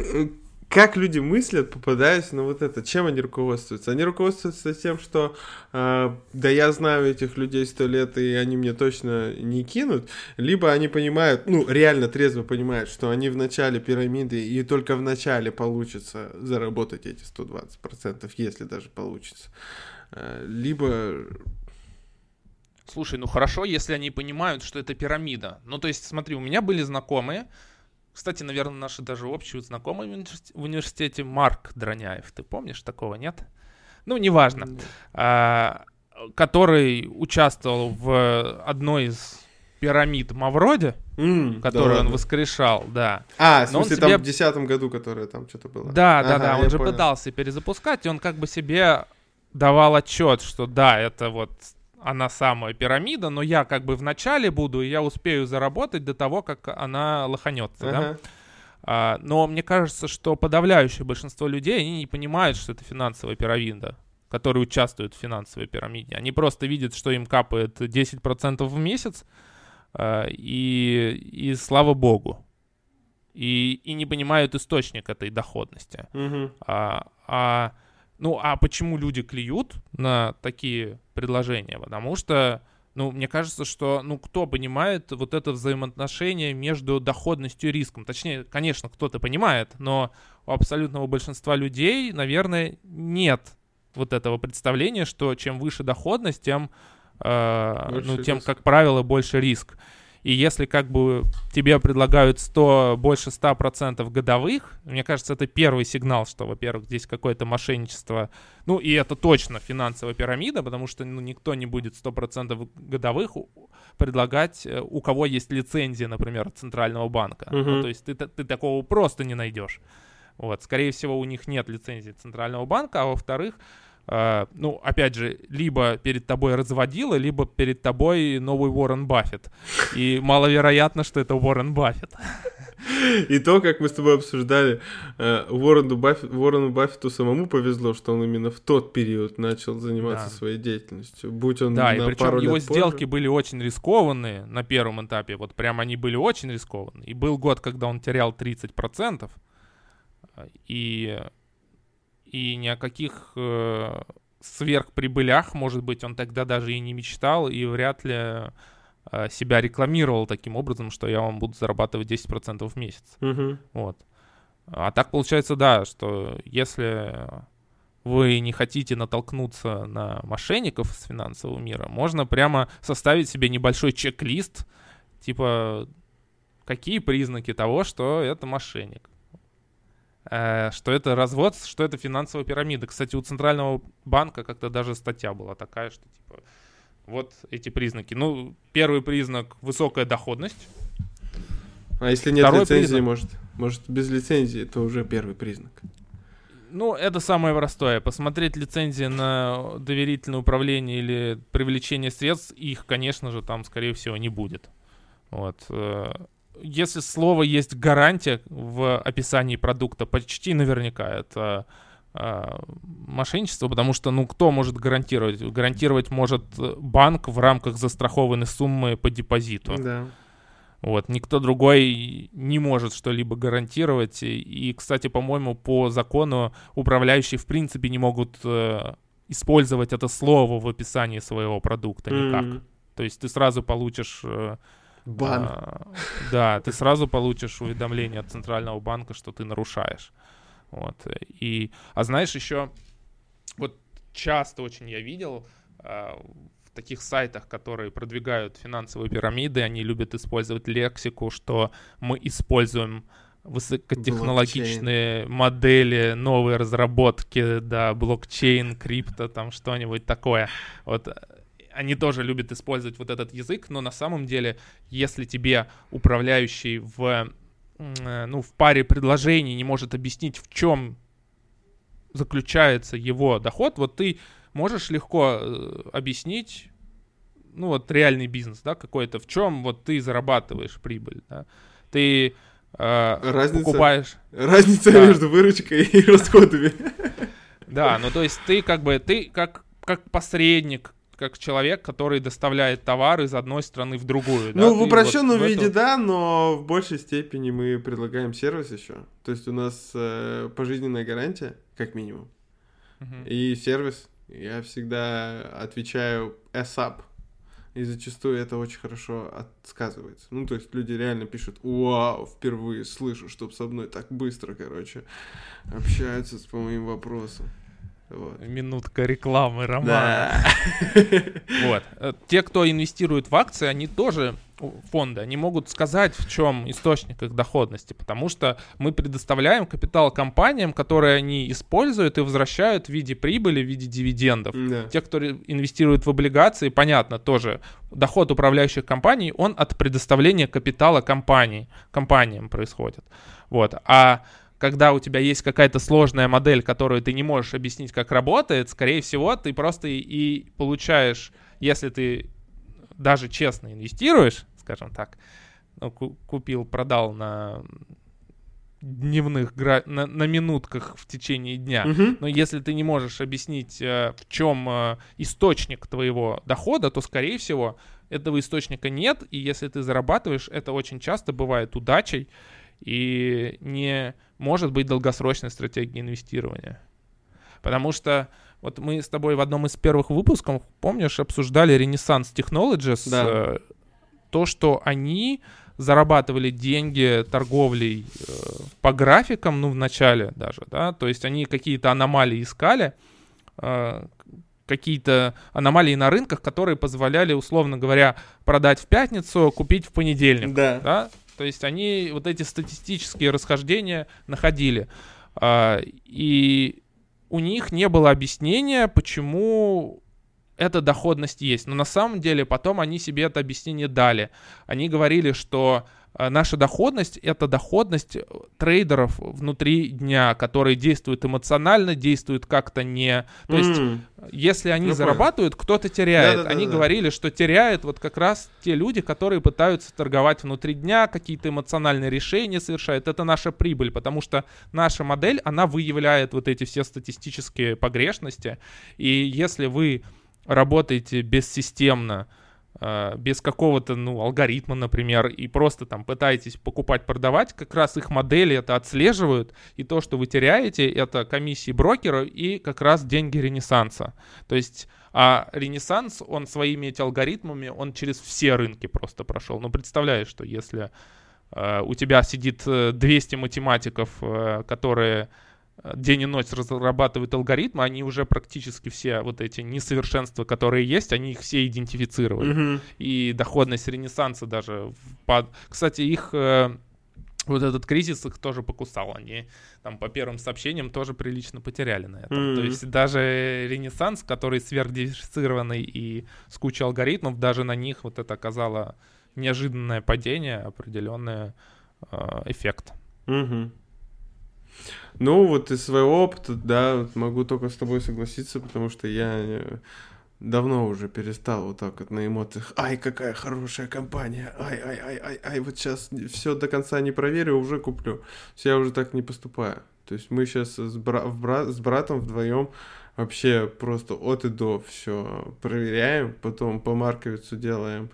как люди мыслят, попадаясь на вот это, чем они руководствуются? Они руководствуются тем, что э, да я знаю этих людей сто лет, и они мне точно не кинут, либо они понимают, ну, реально трезво понимают, что они в начале пирамиды, и только в начале получится заработать эти 120%, если даже получится. Э, либо Слушай, ну хорошо, если они понимают, что это пирамида. Ну, то есть, смотри, у меня были знакомые, кстати, наверное, наши даже общие знакомые в университете Марк Дроняев. Ты помнишь такого, нет? Ну, неважно. Mm. А, который участвовал в одной из пирамид Мавроди, mm, которую да он воскрешал, да. А, в смысле, себе... там в десятом году, которая там что-то было. Да, ага, да, да, он же понял. пытался перезапускать, и он как бы себе давал отчет, что да, это вот она самая пирамида, но я как бы в начале буду, и я успею заработать до того, как она лоханется, uh-huh. да? А, но мне кажется, что подавляющее большинство людей, они не понимают, что это финансовая пирамида, которые участвуют в финансовой пирамиде. Они просто видят, что им капает 10% в месяц, а, и, и слава богу. И, и не понимают источник этой доходности. Uh-huh. А, а ну, а почему люди клюют на такие предложения? Потому что, ну, мне кажется, что, ну, кто понимает вот это взаимоотношение между доходностью и риском? Точнее, конечно, кто-то понимает, но у абсолютного большинства людей, наверное, нет вот этого представления, что чем выше доходность, тем, э, ну, тем, риск. как правило, больше риск. И если как бы тебе предлагают 100, больше 100% годовых, мне кажется, это первый сигнал, что, во-первых, здесь какое-то мошенничество. Ну, и это точно финансовая пирамида, потому что ну, никто не будет 100% годовых предлагать, э, у кого есть лицензия, например, Центрального банка. Uh-huh. Ну, то есть ты, ты такого просто не найдешь. Вот, скорее всего, у них нет лицензии Центрального банка, а во-вторых, ну, опять же, либо перед тобой разводила, либо перед тобой новый Уоррен Баффет. И маловероятно, что это Уоррен Баффет. И то, как мы с тобой обсуждали, uh, Уоррену, Баффет, Уоррену Баффету самому повезло, что он именно в тот период начал заниматься да. своей деятельностью. Будь он Да, и причем его сделки были очень рискованные на первом этапе. Вот прям они были очень рискованные. И был год, когда он терял 30%. И и ни о каких э, сверхприбылях, может быть, он тогда даже и не мечтал, и вряд ли э, себя рекламировал таким образом, что я вам буду зарабатывать 10% в месяц. Uh-huh. Вот. А так получается, да, что если вы не хотите натолкнуться на мошенников из финансового мира, можно прямо составить себе небольшой чек-лист, типа, какие признаки того, что это мошенник. Э, что это развод, что это финансовая пирамида. Кстати, у Центрального банка как-то даже статья была такая, что типа вот эти признаки. Ну, первый признак — высокая доходность. А если нет Второй лицензии, признак... может, может без лицензии, это уже первый признак. Ну, это самое простое. Посмотреть лицензии на доверительное управление или привлечение средств, их, конечно же, там, скорее всего, не будет. Вот. Э, если слово есть гарантия в описании продукта, почти наверняка это э, мошенничество, потому что, ну, кто может гарантировать? Гарантировать может банк в рамках застрахованной суммы по депозиту. Да. Вот, никто другой не может что-либо гарантировать. И, кстати, по-моему, по закону управляющие в принципе не могут э, использовать это слово в описании своего продукта никак. Mm-hmm. То есть ты сразу получишь... Бан. А, да, ты сразу получишь уведомление от Центрального банка, что ты нарушаешь. Вот. И, а знаешь, еще вот часто очень я видел а, в таких сайтах, которые продвигают финансовые пирамиды, они любят использовать лексику, что мы используем высокотехнологичные блокчейн. модели, новые разработки, да, блокчейн, крипто, там что-нибудь такое. Вот они тоже любят использовать вот этот язык, но на самом деле, если тебе управляющий в, ну, в паре предложений не может объяснить, в чем заключается его доход, вот ты можешь легко э, объяснить, ну вот реальный бизнес, да, какой-то, в чем вот ты зарабатываешь прибыль, да. Ты э, разница, покупаешь... Разница да. между выручкой и расходами. Да, ну то есть ты как бы, ты как, как посредник, как человек, который доставляет товар из одной страны в другую. Ну, да? в упрощенном вот виде, эту... да, но в большей степени мы предлагаем сервис еще. То есть у нас э, пожизненная гарантия, как минимум. Uh-huh. И сервис. Я всегда отвечаю ASAP. И зачастую это очень хорошо отсказывается. Ну, то есть люди реально пишут, вау, впервые слышу, чтоб со мной так быстро, короче, общаются по моим вопросам. Вот. Минутка рекламы романа. Вот. Э, те, кто инвестирует в акции, они тоже фонды, они могут сказать, в чем источник их доходности, потому что мы предоставляем капитал компаниям, которые они используют и возвращают в виде прибыли, в виде дивидендов. Да. Те, кто инвестирует в облигации, понятно, тоже доход управляющих компаний, он от предоставления капитала компаний, компаниям происходит. Вот. А когда у тебя есть какая-то сложная модель, которую ты не можешь объяснить, как работает, скорее всего, ты просто и получаешь, если ты даже честно инвестируешь, скажем так, ну, купил, продал на дневных гра... на, на минутках в течение дня. Uh-huh. Но если ты не можешь объяснить, э, в чем э, источник твоего дохода, то, скорее всего, этого источника нет. И если ты зарабатываешь, это очень часто бывает удачей и не может быть долгосрочной стратегией инвестирования. Потому что вот мы с тобой в одном из первых выпусков, помнишь, обсуждали Renaissance Technologies, да. э, то, что они зарабатывали деньги торговлей э, по графикам, ну, в начале даже, да, то есть они какие-то аномалии искали, э, какие-то аномалии на рынках, которые позволяли, условно говоря, продать в пятницу, купить в понедельник, да, да? То есть они вот эти статистические расхождения находили. А, и у них не было объяснения, почему эта доходность есть. Но на самом деле потом они себе это объяснение дали. Они говорили, что наша доходность — это доходность э, трейдеров внутри дня, которые действуют эмоционально, действуют как-то не... То есть, mm. если они ну, зарабатывают, кто-то теряет. Да, да, они да, говорили, что теряют вот как раз те люди, которые пытаются торговать внутри дня, какие-то эмоциональные решения совершают. Это наша прибыль, потому что наша модель, она выявляет вот эти все статистические погрешности. И если вы работаете бессистемно, без какого-то, ну, алгоритма, например, и просто там пытаетесь покупать, продавать, как раз их модели это отслеживают, и то, что вы теряете, это комиссии брокера и как раз деньги Ренессанса. То есть, а Ренессанс, он своими эти алгоритмами, он через все рынки просто прошел. Ну, представляешь, что если э, у тебя сидит 200 э, математиков, э, которые день и ночь разрабатывают алгоритмы, они уже практически все вот эти несовершенства, которые есть, они их все идентифицировали. Mm-hmm. И доходность Ренессанса даже... Под... Кстати, их... Э, вот этот кризис их тоже покусал. Они там по первым сообщениям тоже прилично потеряли на этом. Mm-hmm. То есть даже Ренессанс, который сверхдифференцированный и с кучей алгоритмов, даже на них вот это оказало неожиданное падение, определенный э, эффект. Mm-hmm. Ну, вот из своего опыта, да, могу только с тобой согласиться, потому что я э, давно уже перестал вот так вот на эмоциях. Ай, какая хорошая компания. Ай, ай, ай, ай, ай, вот сейчас все до конца не проверю, уже куплю. Все, я уже так не поступаю. То есть мы сейчас с, бра- бра- с братом вдвоем вообще просто от и до все проверяем, потом по марковицу делаем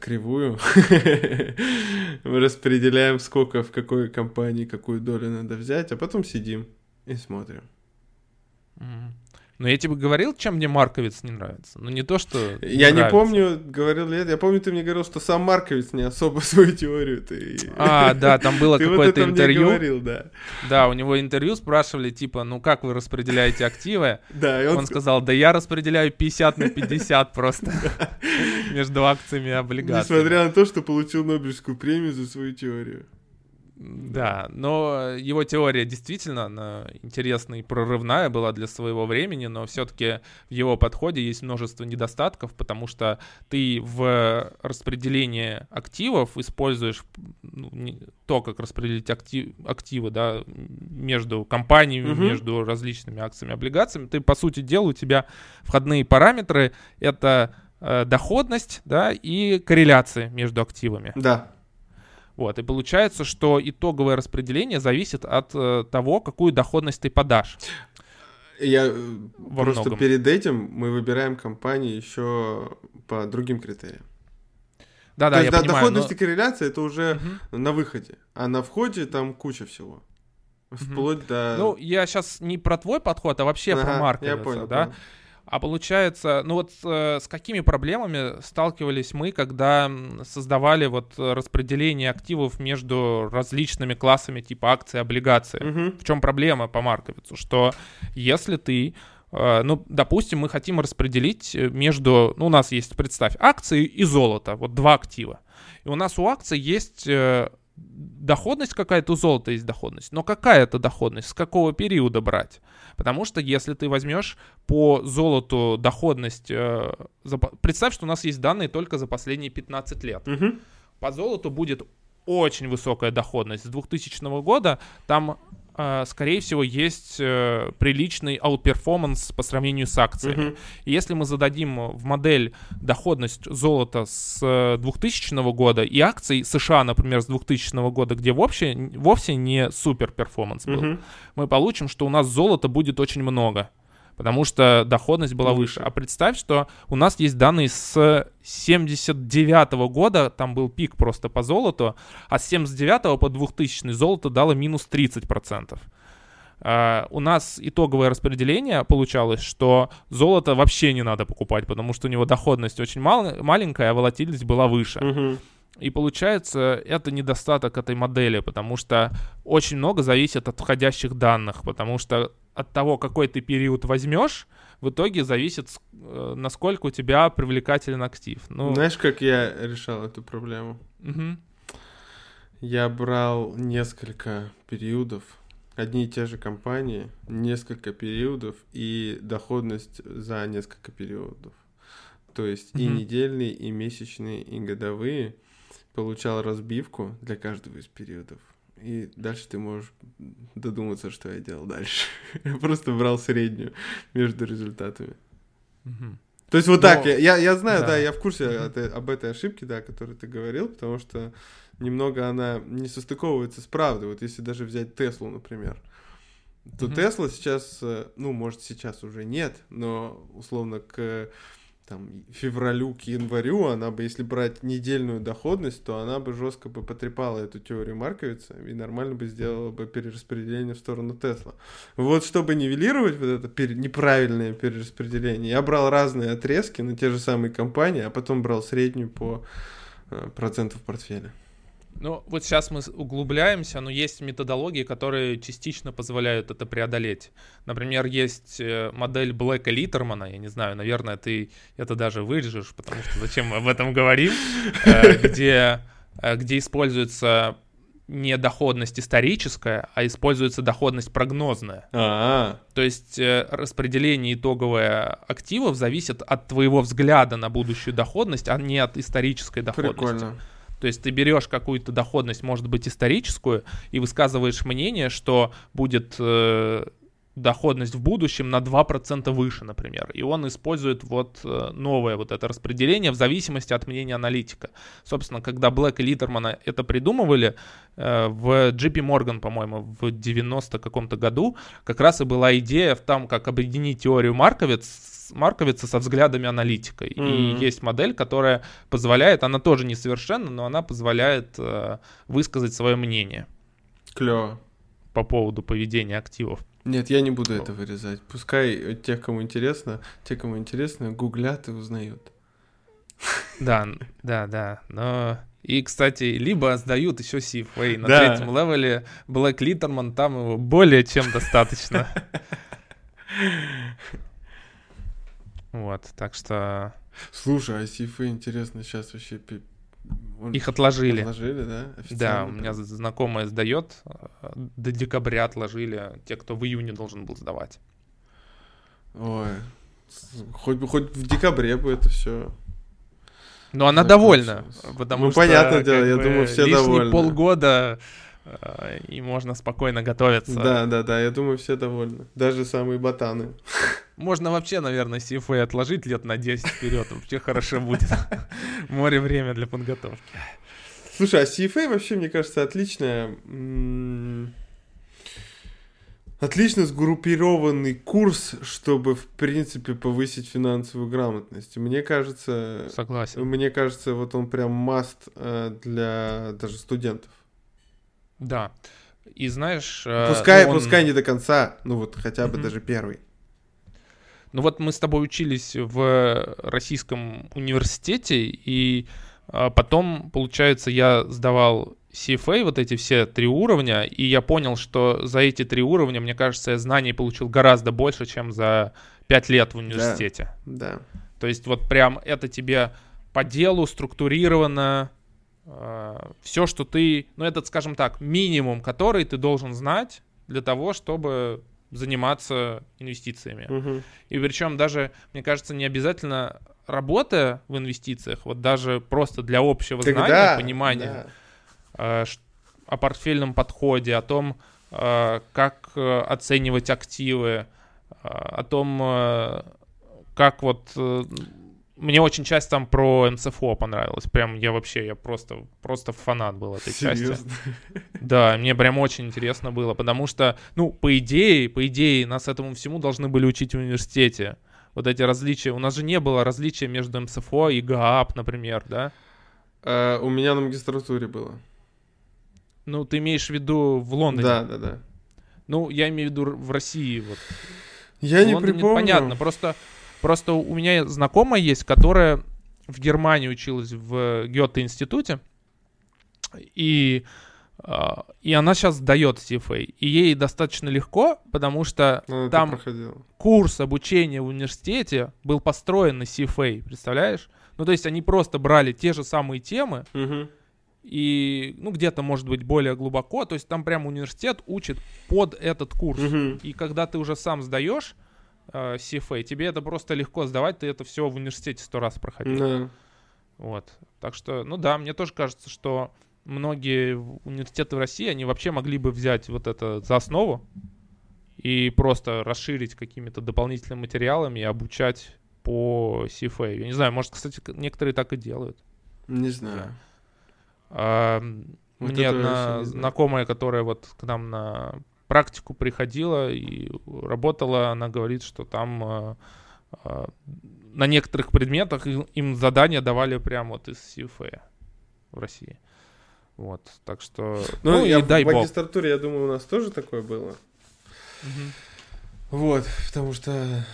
кривую. Мы распределяем, сколько в какой компании какую долю надо взять, а потом сидим и смотрим. Но я тебе говорил, чем мне Марковец не нравится. Ну, не то, что... Я не помню, говорил ли это. Я помню, ты мне говорил, что сам Марковец не особо свою теорию ты... А, да, там было какое-то интервью. говорил, да. Да, у него интервью спрашивали, типа, ну как вы распределяете активы? Да, и он... он сказал, да я распределяю 50 на 50 просто между акциями и облигациями. Несмотря на то, что получил Нобелевскую премию за свою теорию. Да, но его теория действительно она интересная и прорывная была для своего времени, но все-таки в его подходе есть множество недостатков, потому что ты в распределении активов используешь ну, то, как распределить актив, активы да, между компаниями, угу. между различными акциями, облигациями. Ты, по сути дела, у тебя входные параметры — это э, доходность да, и корреляции между активами. Да. Вот, и получается, что итоговое распределение зависит от э, того, какую доходность ты подашь. Я э, Во просто многом. перед этим мы выбираем компании еще по другим критериям. Да, да, я да, понимаю. Доходность но... и корреляция это уже угу. на выходе, а на входе там куча всего. Вплоть угу. до. Ну, я сейчас не про твой подход, а вообще ага, про маркетинг, я понял, да. Понял. А получается, ну вот э, с какими проблемами сталкивались мы, когда создавали вот распределение активов между различными классами типа акции, облигации? Угу. В чем проблема по Марковицу? Что если ты э, ну, допустим, мы хотим распределить между, ну, у нас есть, представь, акции и золото, вот два актива. И у нас у акций есть э, доходность какая-то, у золота есть доходность. Но какая это доходность? С какого периода брать? Потому что если ты возьмешь по золоту доходность... Э, за, представь, что у нас есть данные только за последние 15 лет. Угу. По золоту будет очень высокая доходность. С 2000 года там скорее всего, есть э, приличный outperformance по сравнению с акциями. Mm-hmm. И если мы зададим в модель доходность золота с 2000 э, года и акций США, например, с 2000 года, где вообще, вовсе не super performance был, mm-hmm. мы получим, что у нас золота будет очень много потому что доходность была выше. А представь, что у нас есть данные с 79 -го года, там был пик просто по золоту, а с 79 по 2000 золото дало минус 30%. Uh, у нас итоговое распределение получалось, что золото вообще не надо покупать, потому что у него доходность очень мал- маленькая, а волатильность была выше. Uh-huh. И получается, это недостаток этой модели, потому что очень много зависит от входящих данных, потому что от того, какой ты период возьмешь, в итоге зависит, э, насколько у тебя привлекателен актив. Ну... Знаешь, как я решал эту проблему? Угу. Я брал несколько периодов, одни и те же компании, несколько периодов и доходность за несколько периодов. То есть угу. и недельные, и месячные, и годовые. Получал разбивку для каждого из периодов и дальше ты можешь додуматься, что я делал дальше. я просто брал среднюю между результатами. То есть вот Но... так, я, я знаю, да, да я в курсе mm об этой ошибке, да, о которой ты говорил, потому что немного она не состыковывается с правдой. Вот если даже взять Теслу, например, то Тесла mm сейчас, э, ну, может, сейчас уже нет, но условно к там, февралю к январю, она бы, если брать недельную доходность, то она бы жестко бы потрепала эту теорию Марковица и нормально бы сделала бы перераспределение в сторону Тесла. Вот чтобы нивелировать вот это пере... неправильное перераспределение, я брал разные отрезки на те же самые компании, а потом брал среднюю по э, проценту в портфеле. Ну, вот сейчас мы углубляемся, но есть методологии, которые частично позволяют это преодолеть. Например, есть э, модель Блэка Литермана, я не знаю, наверное, ты это даже вырежешь, потому что зачем мы об этом говорим, э, где, э, где используется не доходность историческая, а используется доходность прогнозная. А-а-а. То есть распределение итоговое активов зависит от твоего взгляда на будущую доходность, а не от исторической доходности. Прикольно. То есть ты берешь какую-то доходность, может быть, историческую, и высказываешь мнение, что будет э, доходность в будущем на 2% выше, например. И он использует вот э, новое вот это распределение в зависимости от мнения аналитика. Собственно, когда Блэк и Литермана это придумывали, э, в JP Morgan, по-моему, в 90 каком-то году, как раз и была идея в том, как объединить теорию Марковиц марковица со взглядами аналитика. Mm-hmm. И есть модель, которая позволяет, она тоже несовершенна, но она позволяет э, высказать свое мнение. Клево. По поводу поведения активов. Нет, я не буду это вырезать. Пускай тех, кому интересно, те, кому интересно, гуглят и узнают. Да, да, да. Но и, кстати, либо сдают еще CFA на да. третьем левеле. Блэк Литтерман, там его более чем достаточно. Вот, так что... Слушай, а интересно, сейчас вообще... Он... Их отложили. Отложили, да? Да, у меня знакомая сдает, э, до декабря отложили те, кто в июне должен был сдавать. Ой, хоть бы хоть в декабре бы это все но она довольна, потому ну, что... понятное дело, я думаю, все довольны. полгода и можно спокойно готовиться. Да, да, да, я думаю, все довольны. Даже самые ботаны. Можно вообще, наверное, CFA отложить лет на 10 вперед. Вообще хорошо будет. Море время для подготовки. Слушай, а CFA вообще, мне кажется, отличная отлично сгруппированный курс, чтобы, в принципе, повысить финансовую грамотность. Мне кажется... Согласен. Мне кажется, вот он прям маст э, для даже студентов. Да. И знаешь... Э, пускай, ну, он... пускай не до конца, ну вот хотя бы mm-hmm. даже первый. Ну вот мы с тобой учились в российском университете, и э, потом, получается, я сдавал CFA, вот эти все три уровня, и я понял, что за эти три уровня, мне кажется, я знаний получил гораздо больше, чем за пять лет в университете. Да. да. То есть вот прям это тебе по делу структурировано, все, что ты, ну этот, скажем так, минимум, который ты должен знать для того, чтобы заниматься инвестициями. Угу. И причем даже, мне кажется, не обязательно работая в инвестициях, вот даже просто для общего Тогда, знания, понимания. Да Э, о портфельном подходе, о том, э, как э, оценивать активы, о том, как вот... Мне очень часть там про МСФО понравилось. Прям я вообще, я просто, просто фанат был этой Серьезно? части. Да, мне прям очень интересно было, потому что, ну, по идее, по идее, нас этому всему должны были учить в университете. Вот эти различия. У нас же не было различия между МСФО и ГААП, например, да? Uh, у меня на магистратуре было. Ну, ты имеешь в виду в Лондоне? Да, да, да. Ну, я имею в виду в России. Вот. Я в не Лондоне припомню. Понятно, просто, просто у меня знакомая есть, которая в Германии училась в Гёте-институте, и, а, и она сейчас сдает CFA. И ей достаточно легко, потому что ну, там курс обучения в университете был построен на CFA, представляешь? Ну, то есть они просто брали те же самые темы, угу и, ну, где-то, может быть, более глубоко. То есть там прям университет учит под этот курс. Угу. И когда ты уже сам сдаешь э, CFA, тебе это просто легко сдавать, ты это все в университете сто раз проходил. Да. Вот. Так что, ну да, мне тоже кажется, что многие университеты в России, они вообще могли бы взять вот это за основу и просто расширить какими-то дополнительными материалами и обучать по CFA. Я не знаю, может, кстати, некоторые так и делают. Не знаю. А, вот мне одна знакомая, которая вот к нам на практику приходила и работала, она говорит, что там а, а, на некоторых предметах им задания давали прямо вот из CFA в России. Вот, так что... Ну, ну я и дай в магистратуре, я думаю, у нас тоже такое было. Угу. Вот, потому что...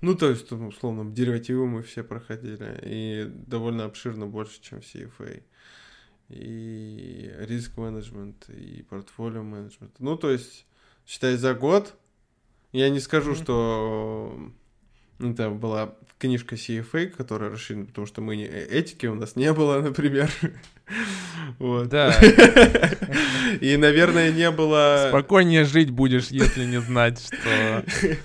Ну, то есть, условно, деривативы мы все проходили, и довольно обширно больше, чем в CFA и риск менеджмент, и портфолио менеджмент. Ну, то есть, считай, за год я не скажу, mm-hmm. что это была книжка CFA, которая расширена, потому что мы не э, этики у нас не было, например. Вот. Да. И, наверное, не было... Спокойнее жить будешь, если не знать, что...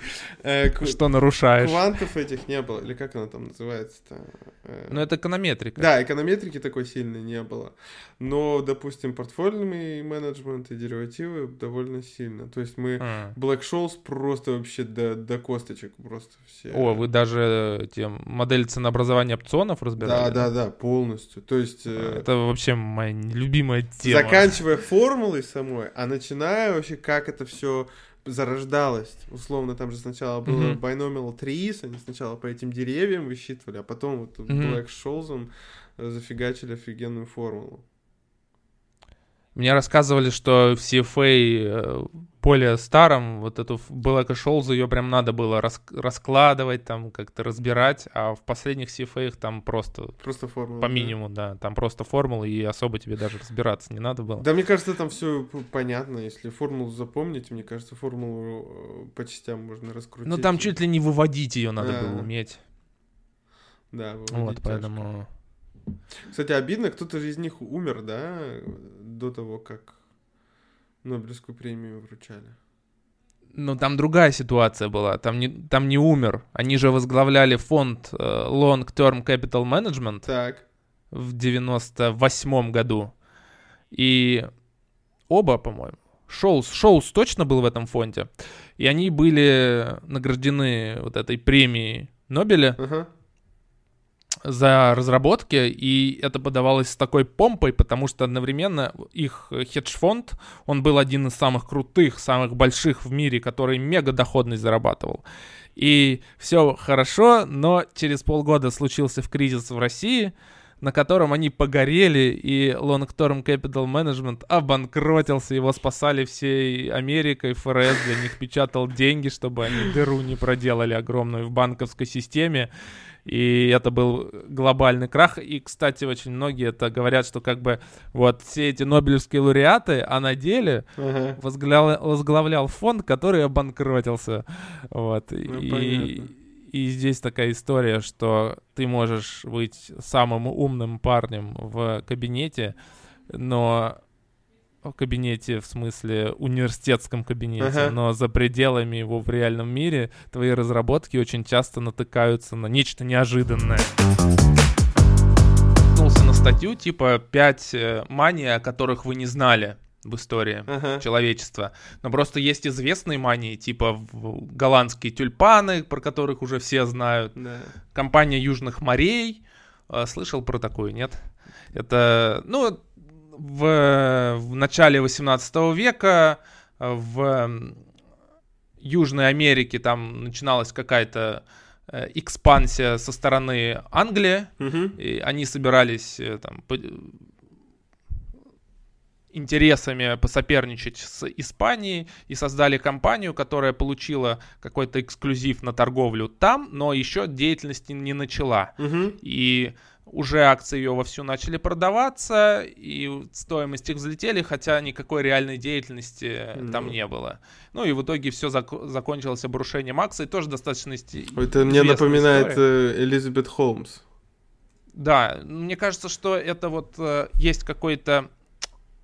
Э, что нарушаешь. Квантов этих не было. Или как оно там называется-то? Э, ну, это эконометрика. Да, эконометрики такой сильной не было. Но, допустим, портфольный менеджмент и деривативы довольно сильно. То есть мы а. Black Scholes просто вообще до, до косточек просто все. О, вы даже те модели ценообразования опционов разбирали? Да, да, да, полностью. То есть... А, это вообще моя любимая тема. Заканчивая формулой самой, а начиная вообще, как это все зарождалось. Условно, там же сначала было Мгм. Binomial Trees, они сначала по этим деревьям высчитывали, а потом вот Мгм. Black Scholes зафигачили офигенную формулу. Мне рассказывали, что в CFA э, более старом вот эту Black Scholes ее прям надо было рас- раскладывать, там как-то разбирать, а в последних CFA там просто Просто формула. по да. минимуму, да, там просто формулы, и особо тебе даже разбираться не надо было. Да, мне кажется, там все понятно. Если формулу запомнить, мне кажется, формулу э, по частям можно раскрутить. Ну там чуть ли не выводить ее надо Да. было уметь. Да, выводить Вот, поэтому... Кстати, обидно, кто-то же из них умер, да, до того, как Нобелевскую премию вручали. Ну, там другая ситуация была. Там не, там не умер. Они же возглавляли фонд э, Long Term Capital Management Так. в 98 году. И оба, по-моему, Шоус, Шоус точно был в этом фонде. И они были награждены вот этой премией Нобеля Ага. За разработки, и это подавалось с такой помпой, потому что одновременно их хедж-фонд, он был один из самых крутых, самых больших в мире, который мега доходность зарабатывал. И все хорошо, но через полгода случился в кризис в России, на котором они погорели, и Long Term Capital Management обанкротился, его спасали всей Америкой, ФРС для них печатал деньги, чтобы они дыру не проделали огромную в банковской системе, и это был глобальный крах. И, кстати, очень многие это говорят, что как бы вот все эти нобелевские лауреаты, а на деле Ага. возглавля- возглавлял фонд, который обанкротился. Вот. Ну, и, понятно. И здесь такая история, что ты можешь быть самым умным парнем в кабинете, но в кабинете, в смысле университетском кабинете, Ага. но за пределами его в реальном мире твои разработки очень часто натыкаются на нечто неожиданное. Наткнулся на статью типа «5 маний, о которых вы не знали в истории Ага. человечества. Но просто есть известные мании, типа голландские тюльпаны, про которых уже все знают. Да. Компания Южных морей. Э, Слышал про такую, нет? Это, ну, в, в начале 18 века в Южной Америке там начиналась какая-то э, экспансия со стороны Англии. Мгм. И они собирались э, там интересами посоперничать с Испанией и создали компанию, которая получила какой-то эксклюзив на торговлю там, но еще деятельности не начала. Мгм. И уже акции ее вовсю начали продаваться, и стоимость их взлетели, хотя никакой реальной деятельности э, там не было. Ну и в итоге все закончилось обрушением акций, тоже достаточно Это мне напоминает история. э, Элизабет Холмс. Да, мне кажется, что это вот э, есть какой-то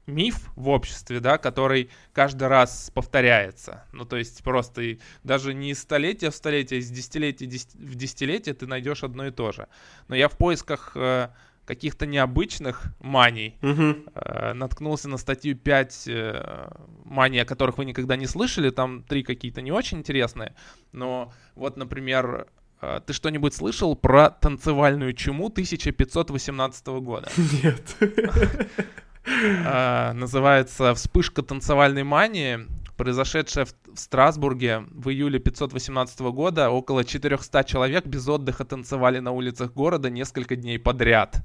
миф в обществе, да, который каждый раз повторяется. Ну, то есть просто и даже не из столетия в столетие, а из десятилетия дес- в десятилетие ты найдешь одно и то же. Но я в поисках э, каких-то необычных маний Мгм. э, наткнулся на статью 5 э, маний, о которых вы никогда не слышали. Там три какие-то не очень интересные. Но вот, например, э, ты что-нибудь слышал про танцевальную чуму 1518 года? Нет. Э, Называется «Вспышка танцевальной мании», произошедшая в Страсбурге в июле 518 года. Около 400 человек без отдыха танцевали на улицах города несколько дней подряд.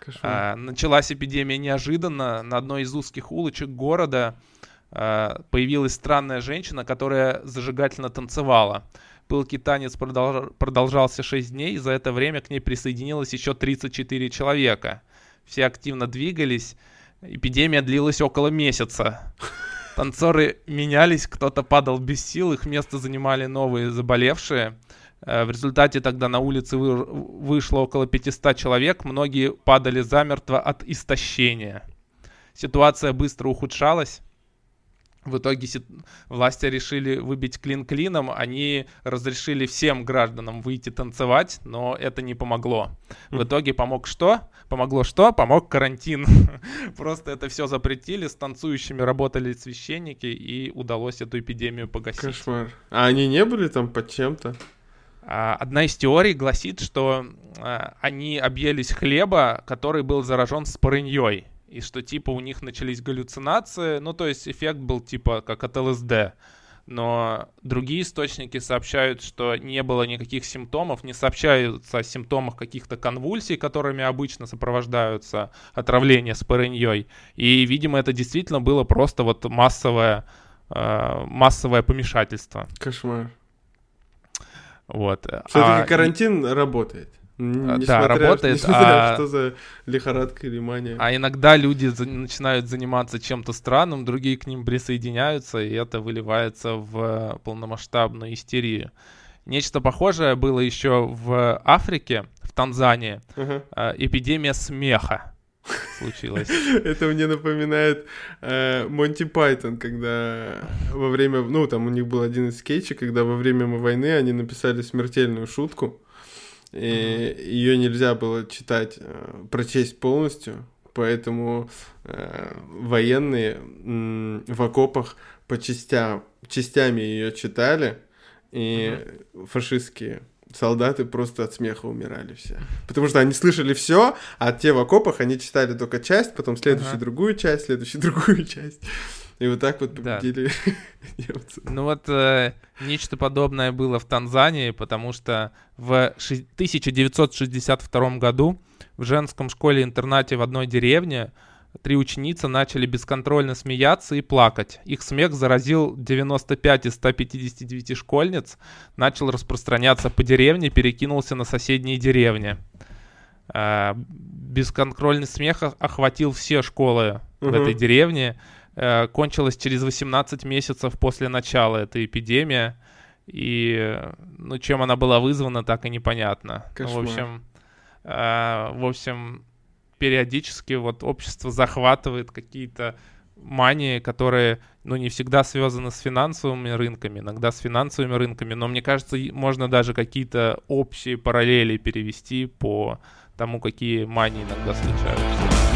Кошмар. А, началась эпидемия неожиданно. На одной из узких улочек города а, появилась странная женщина, которая зажигательно танцевала. Пылкий танец продолж- продолжался 6 дней, и за это время к ней присоединилось еще 34 человека. Все активно двигались. Эпидемия длилась около месяца. Танцоры менялись, кто-то падал без сил, их место занимали новые заболевшие. Э, В результате тогда на улице вы- вышло около 500 человек, многие падали замертво от истощения. Ситуация быстро ухудшалась. В итоге власти решили выбить клин клином, они разрешили всем гражданам выйти танцевать, но это не помогло. В итоге помог что? Помогло что? Помог карантин. Просто это все запретили, с танцующими работали священники, и удалось эту эпидемию погасить. Кошмар. А они не были там под чем-то? А, Одна из теорий гласит, что а, они объелись хлеба, который был заражен спорыньей. И что типа у них начались галлюцинации. Ну, то есть эффект был типа как от ЛСД. но другие источники сообщают, что не было никаких симптомов, не сообщаются о симптомах каких-то конвульсий, которыми обычно сопровождаются отравление с пареньей. И, видимо, это действительно было просто вот массовое, э, массовое помешательство. Кошмар. Вот. Все-таки а, карантин и... работает. А, несмотря, да, работает. Несмотря, а... что за лихорадка или мания. А иногда люди за... начинают заниматься чем-то странным, другие к ним присоединяются, и это выливается в полномасштабную истерию. Нечто похожее было еще в Африке, в Танзании. Uh-huh. Эпидемия смеха случилась. Это мне напоминает э, Монти Пайтон, когда во время, ну, там у них был один из скетчей, когда во время войны они написали смертельную шутку, и mm-hmm. ее нельзя было читать, э, прочесть полностью, поэтому э, военные э, в окопах по частям, частями ее читали, и mm-hmm. фашистские солдаты просто от смеха умирали все. Потому что они слышали все, а те в окопах, они читали только часть, потом следующую ага. другую часть, следующую другую часть. И вот так вот победили да. Ну вот э, нечто подобное было в Танзании, потому что в 1962 году в женском школе-интернате в одной деревне три ученицы начали бесконтрольно смеяться и плакать. Их смех заразил 95 из 159 школьниц, начал распространяться по деревне, перекинулся на соседние деревни. Э, бесконтрольный смех охватил все школы угу. в этой деревне. Э, кончилась через 18 месяцев после начала этой эпидемии. И ну, чем она была вызвана, так и непонятно. Ну, в общем, э, в общем, периодически вот общество захватывает какие-то мании, которые, ну, не всегда связаны с финансовыми рынками, иногда с финансовыми рынками, но мне кажется, можно даже какие-то общие параллели перевести по тому, какие мании иногда случаются.